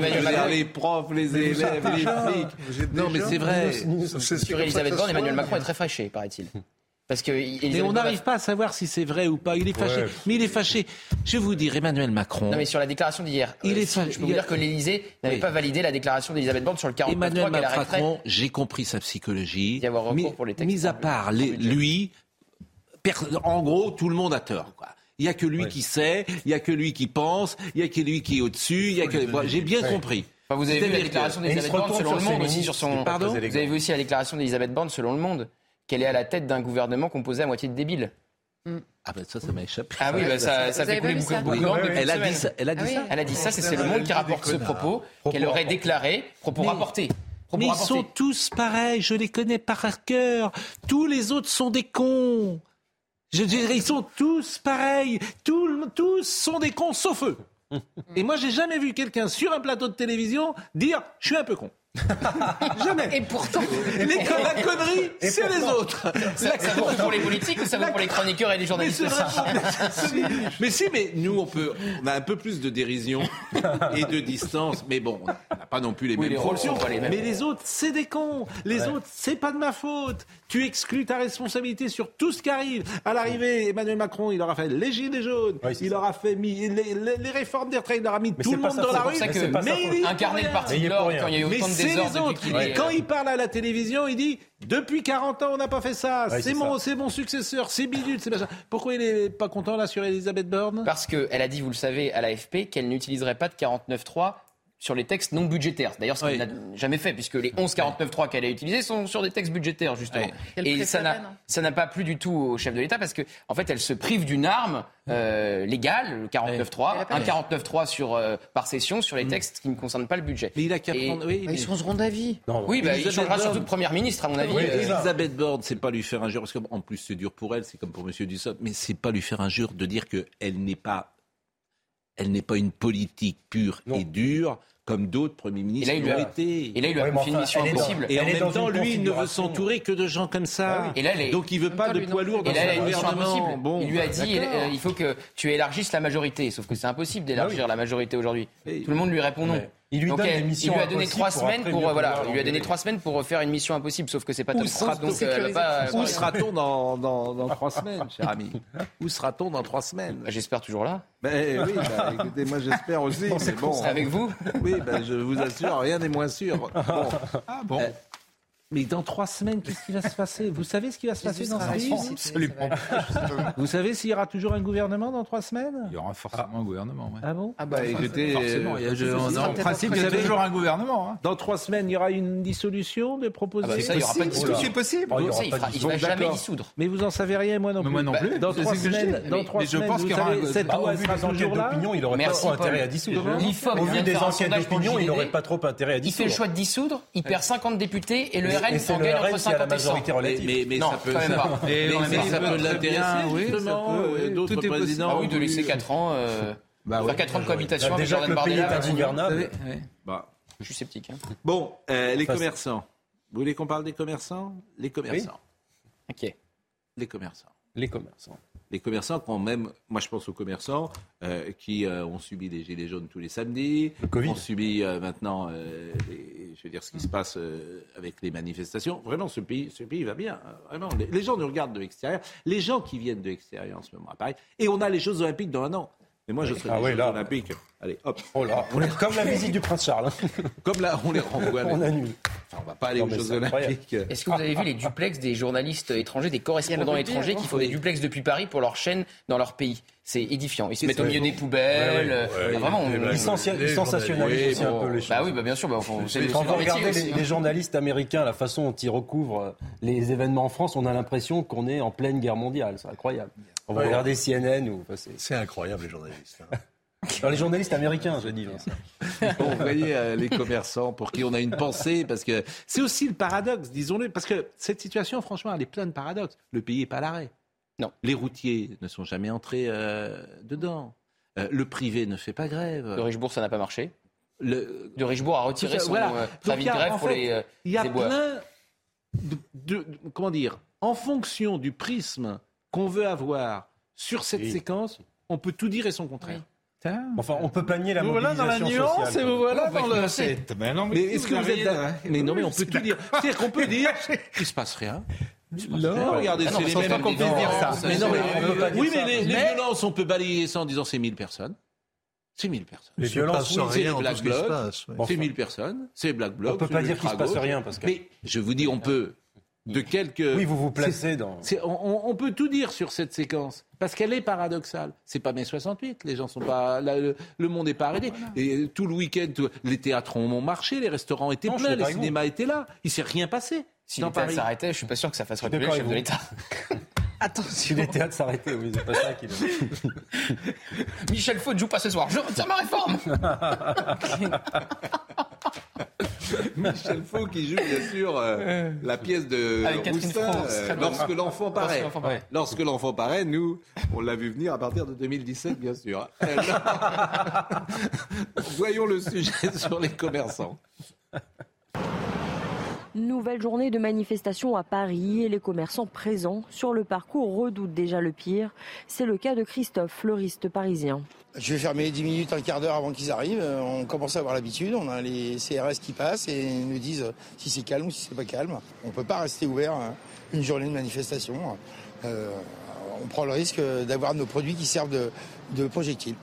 les profs, les élèves, les flics. Non, mais c'est vrai. Sur Elisabeth Borne, Emmanuel Macron est très fâché, paraît-il. Parce que mais on n'arrive pas à savoir si c'est vrai ou pas. Il est fâché. Mais il est fâché. Je vais vous dire, Emmanuel Macron. Non, mais sur la déclaration d'hier, il euh, est fâché. Je peux vous dire que l'Élysée n'avait pas validé la déclaration d'Elisabeth Borne sur le 49 Emmanuel Macron, j'ai compris sa psychologie. Y mis, pour les textes mis à part lui, en gros, tout le monde a tort. Quoi. Il n'y a que lui qui sait, il n'y a que lui qui pense, il n'y a que lui qui est au-dessus. que... J'ai bien compris. vous avez vu la déclaration d'Elisabeth Borne selon le Monde aussi sur son. Pardon Vous avez vu aussi la déclaration d'Elisabeth Borne selon le Monde qu'elle est à la tête d'un gouvernement composé à moitié de débiles. Mm. Ah ben ça, ça m'a échappé. Ah oui, bah ça, ça fait couler beaucoup, de oui, Elle a dit ça. Elle a dit ça. Elle a dit ça. C'est le Monde qui rapporte ce propos qu'elle aurait déclaré, propos rapportés. Mais ils sont tous pareils. Je les connais par cœur. Tous les autres sont des cons. Je dirais, ils sont tous pareils. Tous, tous sont des cons, sauf eux. Et moi, j'ai jamais vu quelqu'un sur un plateau de télévision dire, je suis un peu con. Jamais. Et pourtant, les la connerie, c'est les autres. Ça, vaut pour les politiques ou ça vaut pour les chroniqueurs et les journalistes Mais si, mais nous, on peut, on a un peu plus de dérision et de distance. Mais bon, on n'a pas non plus les mêmes les Mais les autres, c'est des cons. Les autres, c'est pas de ma faute. Tu exclus ta responsabilité sur tout ce qui arrive. À l'arrivée, Emmanuel Macron, il aura fait les gilets jaunes, il aura fait mis les, réformes des retraites, il aura mis tout le monde dans la rue. Mais il incarner le parti de quand il y a eu autant de c'est les autres. Et quand il parle à la télévision, il dit depuis 40 ans, on n'a pas fait ça. c'est mon, c'est mon successeur. C'est bidule. C'est Pourquoi il est pas content là sur Elisabeth Borne? Parce qu'elle a dit, vous le savez, à l'AFP, qu'elle n'utiliserait pas de 49.3 sur les textes non budgétaires. D'ailleurs, ce qu'elle n'a jamais fait, puisque les 1149.3 qu'elle a utilisés sont sur des textes budgétaires, justement. Et ça n'a, pas plu du tout au chef de l'État, parce qu'en en fait, elle se prive d'une arme euh, légale, le 49.3, un 49.3 sur, euh, par session sur les mm. textes qui ne concernent pas le budget. Mais il a qu'à prendre... Oui, bah, Ils changeront d'avis. oui, bah, il changera surtout de première ministre, à mon avis. Euh. Elisabeth Borne, c'est pas lui faire injure, parce qu'en plus c'est dur pour elle, c'est comme pour M. Dussopt, mais c'est pas lui faire injure de dire qu'elle n'est pas elle n'est pas une politique pure et dure comme d'autres premiers ministres l'ont été. Et là, il lui a confié une mission impossible. Et en même temps, lui, il ne veut s'entourer que de gens comme ça. Ah et là, Donc, il veut pas de poids lourd dans son gouvernement. Bon, il lui a dit, il faut que tu élargisses la majorité. Sauf que c'est impossible d'élargir la majorité aujourd'hui. Tout le monde lui répond non. Il lui, donne il lui a donné trois semaines pour voilà, il lui a donné trois semaines pour faire une mission impossible, sauf que c'est pas donc euh, pas, Où sera-t-on dans, dans, dans trois semaines, cher ami Où sera-t-on dans trois semaines bah, J'espère toujours là. Ben oui, bah, écoutez, moi j'espère aussi. mais bon, avec vous Oui, ben, je vous assure, rien n'est moins sûr. Bon. Ah bon. Euh, mais dans trois semaines, qu'est-ce qui va se passer? Vous savez ce qui va se passer dans ce pays Absolument. Vous savez s'il y aura toujours un gouvernement dans trois semaines? Il y aura forcément un gouvernement. Ah bon? Ah bah écoutez, forcément. Il y a, en principe, il y a toujours un gouvernement. Hein. Dans trois semaines, il y aura une dissolution de propositions. Ah bah ça, il n'y aura pas de dissolution. C'est possible. Oh, il ne va jamais dissoudre. Mais vous en savez rien, moi non plus. Moi non plus. Dans trois semaines, dans trois semaines, vous savez, cette loi sera toujours là. il n'aurait pas trop intérêt à dissoudre. Au vu des anciennes opinions, il n'aurait pas trop intérêt à dissoudre. Il fait le choix de dissoudre. Il perd 50 députés et le RN s'en gagne c'est la majorité relative. Mais, mais, non, ça peut, quand même pas. Mais, ça peut l'intéresser, oui, d'autres présidents. Ah oui, de laisser 4 ans, euh, bah, faire 4 ans de cohabitation avec Jordan Bardella. Déjà que le pays est ingouvernable. Bah. Je suis sceptique. Hein. Bon, euh, les commerçants. Vous voulez qu'on parle des commerçants? Les commerçants. Ok. Les commerçants. Les commerçants les commerçants, quand même, moi je pense aux commerçants euh, qui euh, ont subi des gilets jaunes tous les samedis, ont subi euh, maintenant, je veux dire, ce qui se passe avec les manifestations. Vraiment, ce pays, ce pays va bien. Hein, les, gens nous regardent de l'extérieur. Les gens qui viennent de l'extérieur en ce moment à Paris. Et on a les Jeux Olympiques dans un an. Mais moi, je serais ah, Jeux Olympiques. Allez, hop. Oh là, comme la visite du prince Charles. comme là, on les renvoie. on annule. Enfin, on va pas aller aux Jeux Olympiques. Est-ce que vous avez vu les duplex des journalistes étrangers, des correspondants étrangers qui font des duplex depuis Paris pour leur chaîne dans leur pays? C'est édifiant. Ils se mettent au milieu des poubelles. vraiment, ils, sensationnalisent aussi un peu les choses. Bah oui, bah bien sûr. Bah, quand vous regardez les, journalistes américains, la façon dont ils recouvrent les événements en France, on a l'impression qu'on est en pleine guerre mondiale. C'est incroyable. On va regarder CNN ou. c'est incroyable les journalistes. Hein. les journalistes américains, je dis. vous voyez, euh, les commerçants pour qui on a une pensée, parce que c'est aussi le paradoxe, disons-le, parce que cette situation, franchement, elle est pleine de paradoxes. Le pays n'est pas à l'arrêt. Non. Les routiers ne sont jamais entrés euh, dedans. Euh, le privé ne fait pas grève. De Richebourg, ça n'a pas marché. Le... De Richebourg a retiré son voilà. euh, de grève pour les. euh, Il y a les plein de, de- comment dire, en fonction du prisme qu'on veut avoir sur cette séquence, on peut tout dire et son contraire. Enfin, on peut pas nier la Vous voilà dans la nuance sociale. et vous voilà dans le. Mais non, mais est-ce que vous êtes d'accord Mais non, mais on peut tout dire. C'est-à-dire qu'on peut dire, il se passe rien. Rien. Regardez, Ah non, c'est les mêmes pas qu'on puisse dire ça. Mais non, mais- On peut pas dire oui, mais les, les Mais- violences, on peut balayer ça en disant c'est 1000 personnes. C'est 1000 personnes. Les violences, oui, c'est rien les Black Blocs, c'est Enfin. 1000 personnes, c'est Black Bloc. On peut c'est pas dire qu'il se passe rien, Pascal. Mais je vous dis, on peut de quelques. Oui, vous vous placez dans- on, peut tout dire sur cette séquence parce qu'elle est paradoxale. C'est pas mai 68. Les gens sont pas. là, le, le monde n'est pas arrêté. Et tout le week-end, les théâtres ont marché, les restaurants étaient Non, pleins, les avec vous. cinémas étaient là. Il s'est rien passé. Si Paris. s'arrêtaient, je suis pas sûr que ça fasse reculer le chef de avec l'État. Si les théâtres s'arrêtaient, oui, c'est pas ça qu'il Michel Faux ne joue pas ce soir. Je retire ma réforme. Michel Faux qui joue bien sûr euh, la pièce de Roustin, France, euh, très bien. lorsque l'enfant paraît. Lorsque l'enfant paraît. Lorsque l'enfant paraît, nous, on l'a vu venir à partir de 2017, bien sûr. Voyons le sujet sur les commerçants. Nouvelle journée de manifestation à Paris et les commerçants présents sur le parcours redoutent déjà le pire. C'est le cas de Christophe, fleuriste parisien. Je vais fermer 10 minutes, un quart d'heure avant qu'ils arrivent. Euh, On commence à avoir l'habitude. On a les CRS qui passent et nous disent si c'est calme ou si c'est pas calme. On ne peut pas rester ouvert hein, une journée de manifestation. Euh, on prend le risque d'avoir nos produits qui servent de, de projectiles.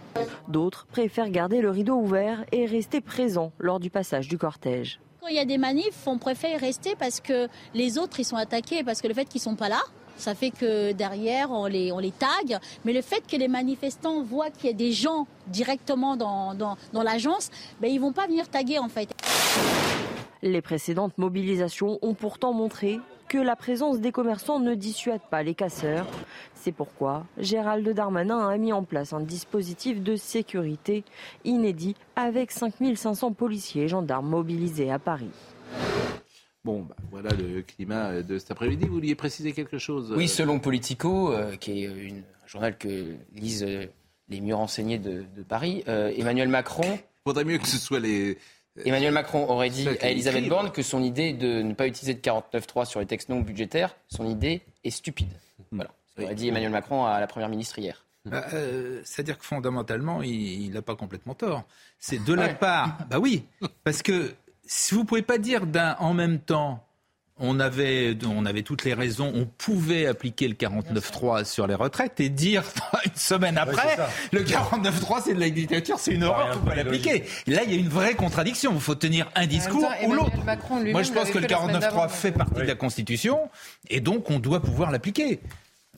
D'autres préfèrent garder le rideau ouvert et rester présents lors du passage du cortège. Quand il y a des manifs, on préfère rester parce que les autres, ils sont attaqués, parce que le fait qu'ils sont pas là, ça fait que derrière, on les, on les tague. Mais le fait que les manifestants voient qu'il y a des gens directement dans, dans, dans l'agence, ben, ils vont pas venir taguer, en fait. Les précédentes mobilisations ont pourtant montré que la présence des commerçants ne dissuade pas les casseurs. C'est pourquoi Gérald Darmanin a mis en place un dispositif de sécurité inédit avec 5500 policiers et gendarmes mobilisés à Paris. Bon, bah, voilà le climat de cet après-midi. Vous vouliez préciser quelque chose Oui, euh, selon Politico, euh, qui est une- un journal que lisent euh, les mieux renseignés de, de Paris, euh, Emmanuel Macron. Faudrait mieux que ce soit les. Emmanuel Macron aurait dit à Elisabeth Borne que son idée de ne pas utiliser de 49.3 sur les textes non budgétaires, son idée est stupide. Voilà. Ce qu'aurait dit Emmanuel Macron à la Première ministre hier. Bah, euh, C'est-à-dire que fondamentalement, il n'a pas complètement tort. C'est de la Ouais. part. Bah oui, parce que si vous pouvez pas dire d'un en même temps. On avait, on avait toutes les raisons, on pouvait appliquer le 49.3 sur les retraites et dire une semaine après, ça. le 49.3 c'est de la dictature, c'est une horreur, faut pas l'appliquer. Là, il y a une vraie contradiction, il faut tenir un discours temps, ou l'autre. Moi, je pense que le fait la semaine 49.3 d'avant. fait partie de la Constitution et donc on doit pouvoir l'appliquer.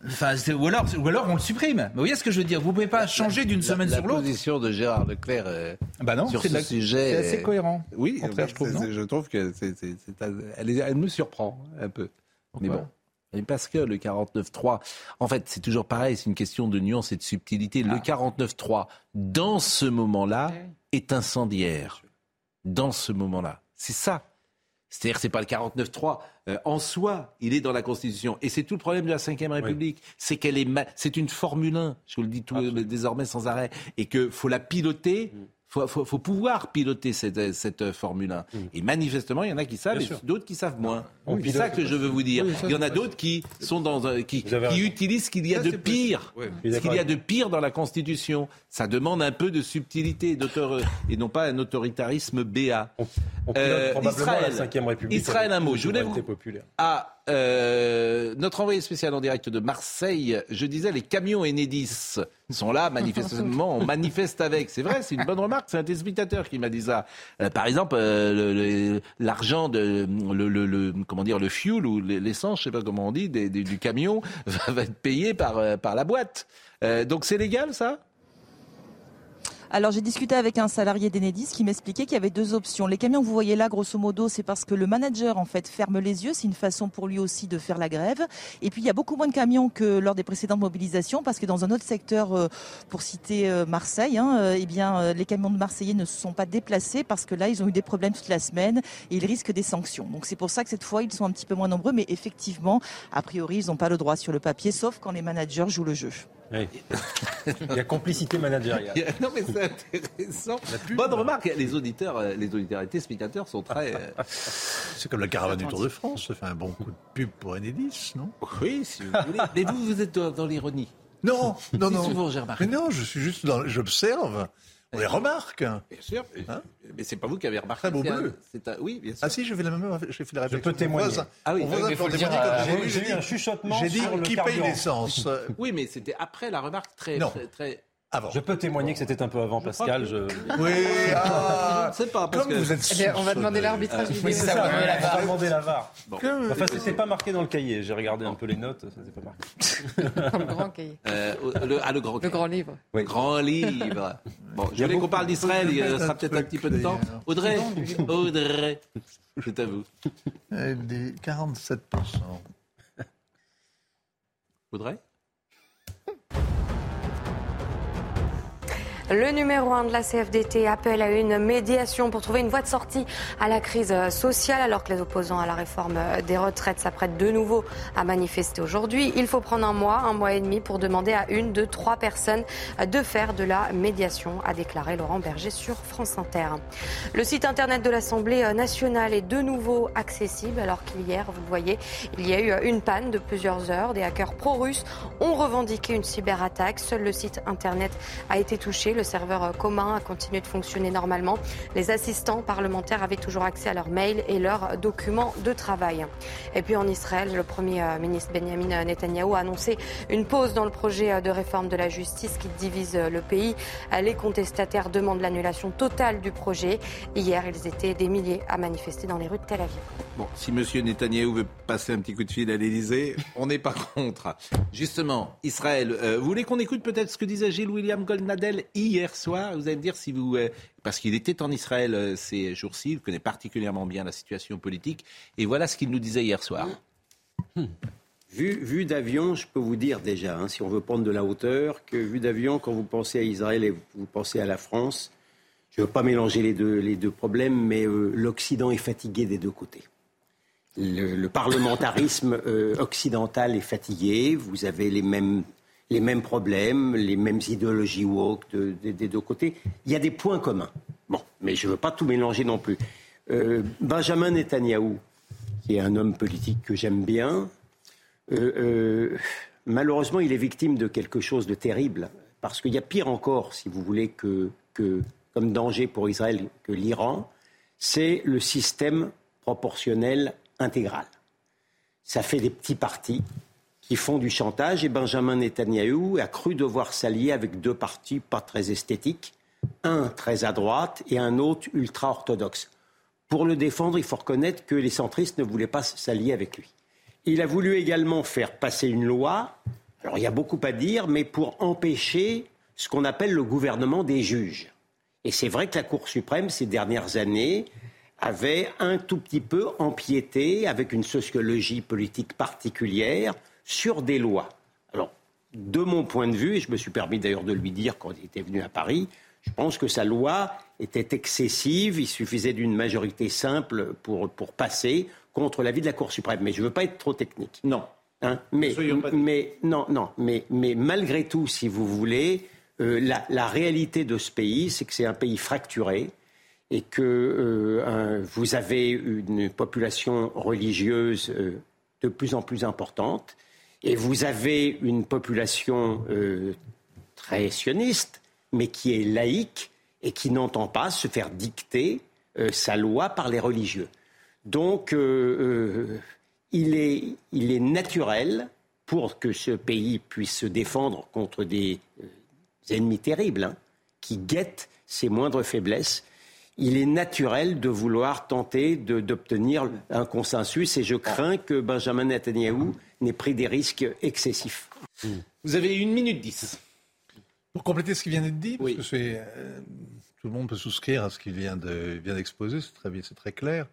Enfin, ou, alors, ou alors on le supprime. Mais vous voyez ce que je veux dire? Vous pouvez pas changer d'une la- semaine la sur l'autre. position de Gérard Leclerc euh, Bah non, sur ce la- sujet. c'est assez cohérent. Oui, Au contraire, je trouve, non je trouve que c'est, c'est- c'est un- elle, elle me surprend un peu. Mais bon. Et parce que le 49.3, en fait, c'est toujours pareil, c'est une question de nuance et de subtilité. Ah. Le 49.3, dans ce moment-là, est incendiaire. Dans ce moment-là. C'est ça. C'est-à-dire que c'est pas le 49.3 euh, en soi, il est dans la Constitution. Et c'est tout le problème de la Ve République. C'est qu'elle est, ma- c'est une Formule 1, je vous le dis tout, désormais sans arrêt, et que faut la piloter. Faut, faut, faut pouvoir piloter cette, cette euh, Formule 1. Et manifestement, il y en a qui savent Bien et d'autres qui savent moins. On c'est ça que je veux vous dire. Oui, ça, il y en a d'autres qui sont dans qui, utilisent ce qu'il y a Ça, de pire. Oui, Ce qu'il y a de pire dans la Constitution. Ça demande un peu de subtilité et, d'auteur- et non pas un autoritarisme béat. On pilote probablement la Cinquième République Euh, Israël, un mot. Je voulais vous, à euh, notre envoyé spécial en direct de Marseille, je disais les camions Enedis sont là, manifestement, on manifeste avec. C'est vrai, c'est une bonne remarque, c'est un téléspectateur qui m'a dit ça. Euh, par exemple, euh, l'argent de le, le- le- comment dire le fuel ou l'essence, je sais pas comment on dit, des- des- du camion va, va être payé par euh, par la boîte. Euh, donc c'est légal ça? Alors j'ai discuté avec un salarié d'Enedis qui m'expliquait qu'il y avait deux options. Les camions que vous voyez là, grosso modo, c'est parce que le manager en fait ferme les yeux. C'est une façon pour lui aussi de faire la grève. Et puis il y a beaucoup moins de camions que lors des précédentes mobilisations parce que dans un autre secteur, euh, pour citer euh, Marseille, hein, euh, eh bien les camions de Marseillais ne se sont pas déplacés parce que là ils ont eu des problèmes toute la semaine et ils risquent des sanctions. Donc c'est pour ça que cette fois ils sont un petit peu moins nombreux, mais effectivement, a priori ils n'ont pas le droit sur le papier, sauf quand les managers jouent le jeu. Il y a complicité managériale. non, mais c'est intéressant. Bonne remarque. Les auditeurs, euh, les auditeurs et téléspectateurs sont très. Euh, c'est comme la caravane du Tour de France. Ça fait un bon coup de pub pour Enedis, non? Oui, si vous voulez. Mais vous, vous êtes dans, l'ironie. Non, non, non. Souvent, j'ai remarqué. Mais non, je suis juste dans. J'observe. On les remarque. Bien sûr. Hein mais c'est pas vous qui avez remarqué. Très beau bleu. Un... Oui, bien sûr. Ah si, j'ai fait la même. J'ai fait la réflexion. Je peux témoigner. Ah oui, on faut dire. J'ai dit un chuchotement. J'ai dit qui paye l'essence. oui, mais c'était après la remarque très, très, très je peux témoigner que c'était un peu avant, Pascal. Je... Oui, ah, je ne sais pas. Parce que... vous êtes eh on va demander l'arbitrage. oui, c'est ça, on va demander la VAR. Bon. Enfin, c'est pas marqué dans le cahier. J'ai regardé un peu les notes, ça c'est pas marqué. Dans le grand cahier. Euh, le, ah, le grand, le grand livre. Oui. Grand livre. Bon, je voulais qu'on parle d'Israël, il restera peut-être un petit peu de temps. Audrey, Audrey, je t'avoue. 47%. Audrey? Le numéro 1 de la CFDT appelle à une médiation pour trouver une voie de sortie à la crise sociale alors que les opposants à la réforme des retraites s'apprêtent de nouveau à manifester aujourd'hui. Il faut prendre un mois, un mois et demi pour demander à une, deux, trois personnes de faire de la médiation, a déclaré Laurent Berger sur France Inter. Le site internet de l'Assemblée nationale est de nouveau accessible alors qu'hier, vous le voyez, il y a eu une panne de plusieurs heures. Des hackers pro-russes ont revendiqué une cyberattaque. Seul le site internet a été touché. Le serveur commun a continué de fonctionner normalement. Les assistants parlementaires avaient toujours accès à leurs mails et leurs documents de travail. Et puis en Israël, le Premier ministre Benjamin Netanyahu a annoncé une pause dans le projet de réforme de la justice qui divise le pays. Les contestataires demandent l'annulation totale du projet. Hier, ils étaient des milliers à manifester dans les rues de Tel Aviv. Bon, si M. Netanyahou veut passer un petit coup de fil à l'Elysée, on n'est pas contre. Justement, Israël, euh, vous voulez qu'on écoute peut-être ce que disait Gilles William Goldnadel soir Vous allez me dire si vous... Euh, parce qu'il était en Israël euh, ces jours-ci, il connaît particulièrement bien la situation politique. Et voilà ce qu'il nous disait hier soir. Vu, vu d'avion, je peux vous dire déjà, hein, si on veut prendre de la hauteur, que vu d'avion, quand vous pensez à Israël et vous pensez à la France, je ne veux pas mélanger les deux, les deux problèmes, mais l'Occident est fatigué des deux côtés le, parlementarisme euh, occidental est fatigué, vous avez les mêmes, les mêmes problèmes, les mêmes idéologies woke des deux côtés. Il y a des points communs. Bon, mais je ne veux pas tout mélanger non plus. Euh, Benjamin Netanyahou, qui est un homme politique que j'aime bien, euh, malheureusement, il est victime de quelque chose de terrible. Parce qu'il y a pire encore, si vous voulez, que, que comme danger pour Israël que l'Iran, c'est le système proportionnel intégrale. Ça fait des petits partis qui font du chantage et Benjamin Netanyahou a cru devoir s'allier avec deux partis pas très esthétiques, un très à droite et un autre ultra orthodoxe. Pour le défendre, il faut reconnaître que les centristes ne voulaient pas s'allier avec lui. Il a voulu également faire passer une loi, alors il y a beaucoup à dire, mais pour empêcher ce qu'on appelle le gouvernement des juges. Et c'est vrai que la Cour suprême, ces dernières années, avait un tout petit peu empiété, avec une sociologie politique particulière, sur des lois. Alors, de mon point de vue, et je me suis permis d'ailleurs de lui dire quand il était venu à Paris, je pense que sa loi était excessive, il suffisait d'une majorité simple pour, pour passer contre l'avis de la Cour suprême. Mais je ne veux pas être trop technique. Non. Hein mais, mais, non, non, mais, mais malgré tout, si vous voulez, euh, la, la réalité de ce pays, c'est que c'est un pays fracturé, et que euh, vous avez une population religieuse euh, de plus en plus importante, et vous avez une population euh, très sioniste, mais qui est laïque et qui n'entend pas se faire dicter sa loi par les religieux. Donc, il est, il, est, naturel pour que ce pays puisse se défendre contre des ennemis terribles hein, qui guettent ses moindres faiblesses il est naturel de vouloir tenter d'obtenir un consensus et je crains que Benjamin Netanyahu n'ait pris des risques excessifs. Vous avez une minute dix. Pour compléter ce qui vient d'être dit, parce que euh, tout le monde peut souscrire à ce qu'il vient, de, vient d'exposer, c'est très, c'est très clair.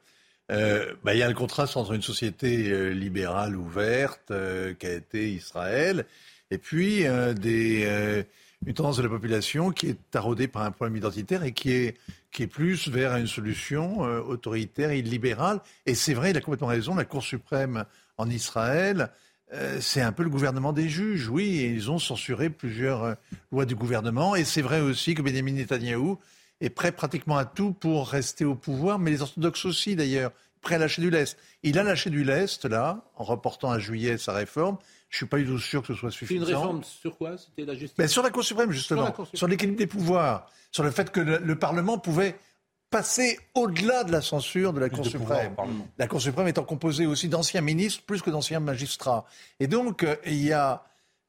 Euh, bah, il y a le contraste entre une société euh, libérale ouverte qui a été Israël et puis des, une tendance de la population qui est taraudée par un problème identitaire et qui est, qui est plus vers une solution autoritaire et libérale. Et c'est vrai, il a complètement raison, la Cour suprême en Israël euh, c'est un peu le gouvernement des juges, oui, et ils ont censuré plusieurs euh, lois du gouvernement. Et c'est vrai aussi que Benjamin Netanyahou est prêt pratiquement à tout pour rester au pouvoir, mais les orthodoxes aussi d'ailleurs, prêt à lâcher du lest. Il a lâché du lest, là, en reportant à juillet sa réforme. Je ne suis pas du tout sûr que ce soit suffisant. Une réforme sur quoi? C'était la justice? Ben, Sur la Cour suprême, justement. Sur, l'équilibre des pouvoirs. Sur le fait que le Parlement pouvait passer au-delà de la censure de la Cour suprême. la Cour suprême étant composée aussi d'anciens ministres plus que d'anciens magistrats. Et donc, euh, il, y a,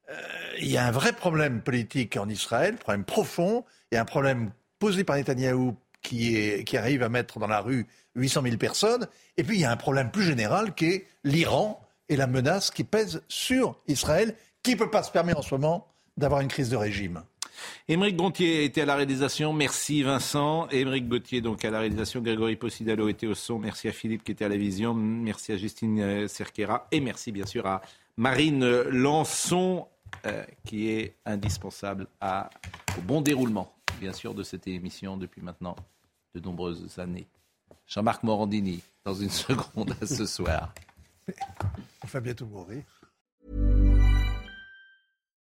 euh, il y a un vrai problème politique en Israël, un problème profond, et un problème posé par Netanyahou qui, est, qui arrive à mettre dans la rue 800 000 personnes. Et puis, il y a un problème plus général qui est l'Iran et la menace qui pèse sur Israël, qui ne peut pas se permettre en ce moment d'avoir une crise de régime. Émeric Gontier était à la réalisation. Merci Vincent. Émeric Gauthier donc à la réalisation. Grégory Possidalo était au son. Merci à Philippe qui était à la vision. Merci à Justine euh, Cerquera. Et merci bien sûr à Marine Lançon euh, qui est indispensable au bon déroulement bien sûr de cette émission depuis maintenant de nombreuses années. Jean-Marc Morandini dans une seconde ce soir. Va bientôt mourir.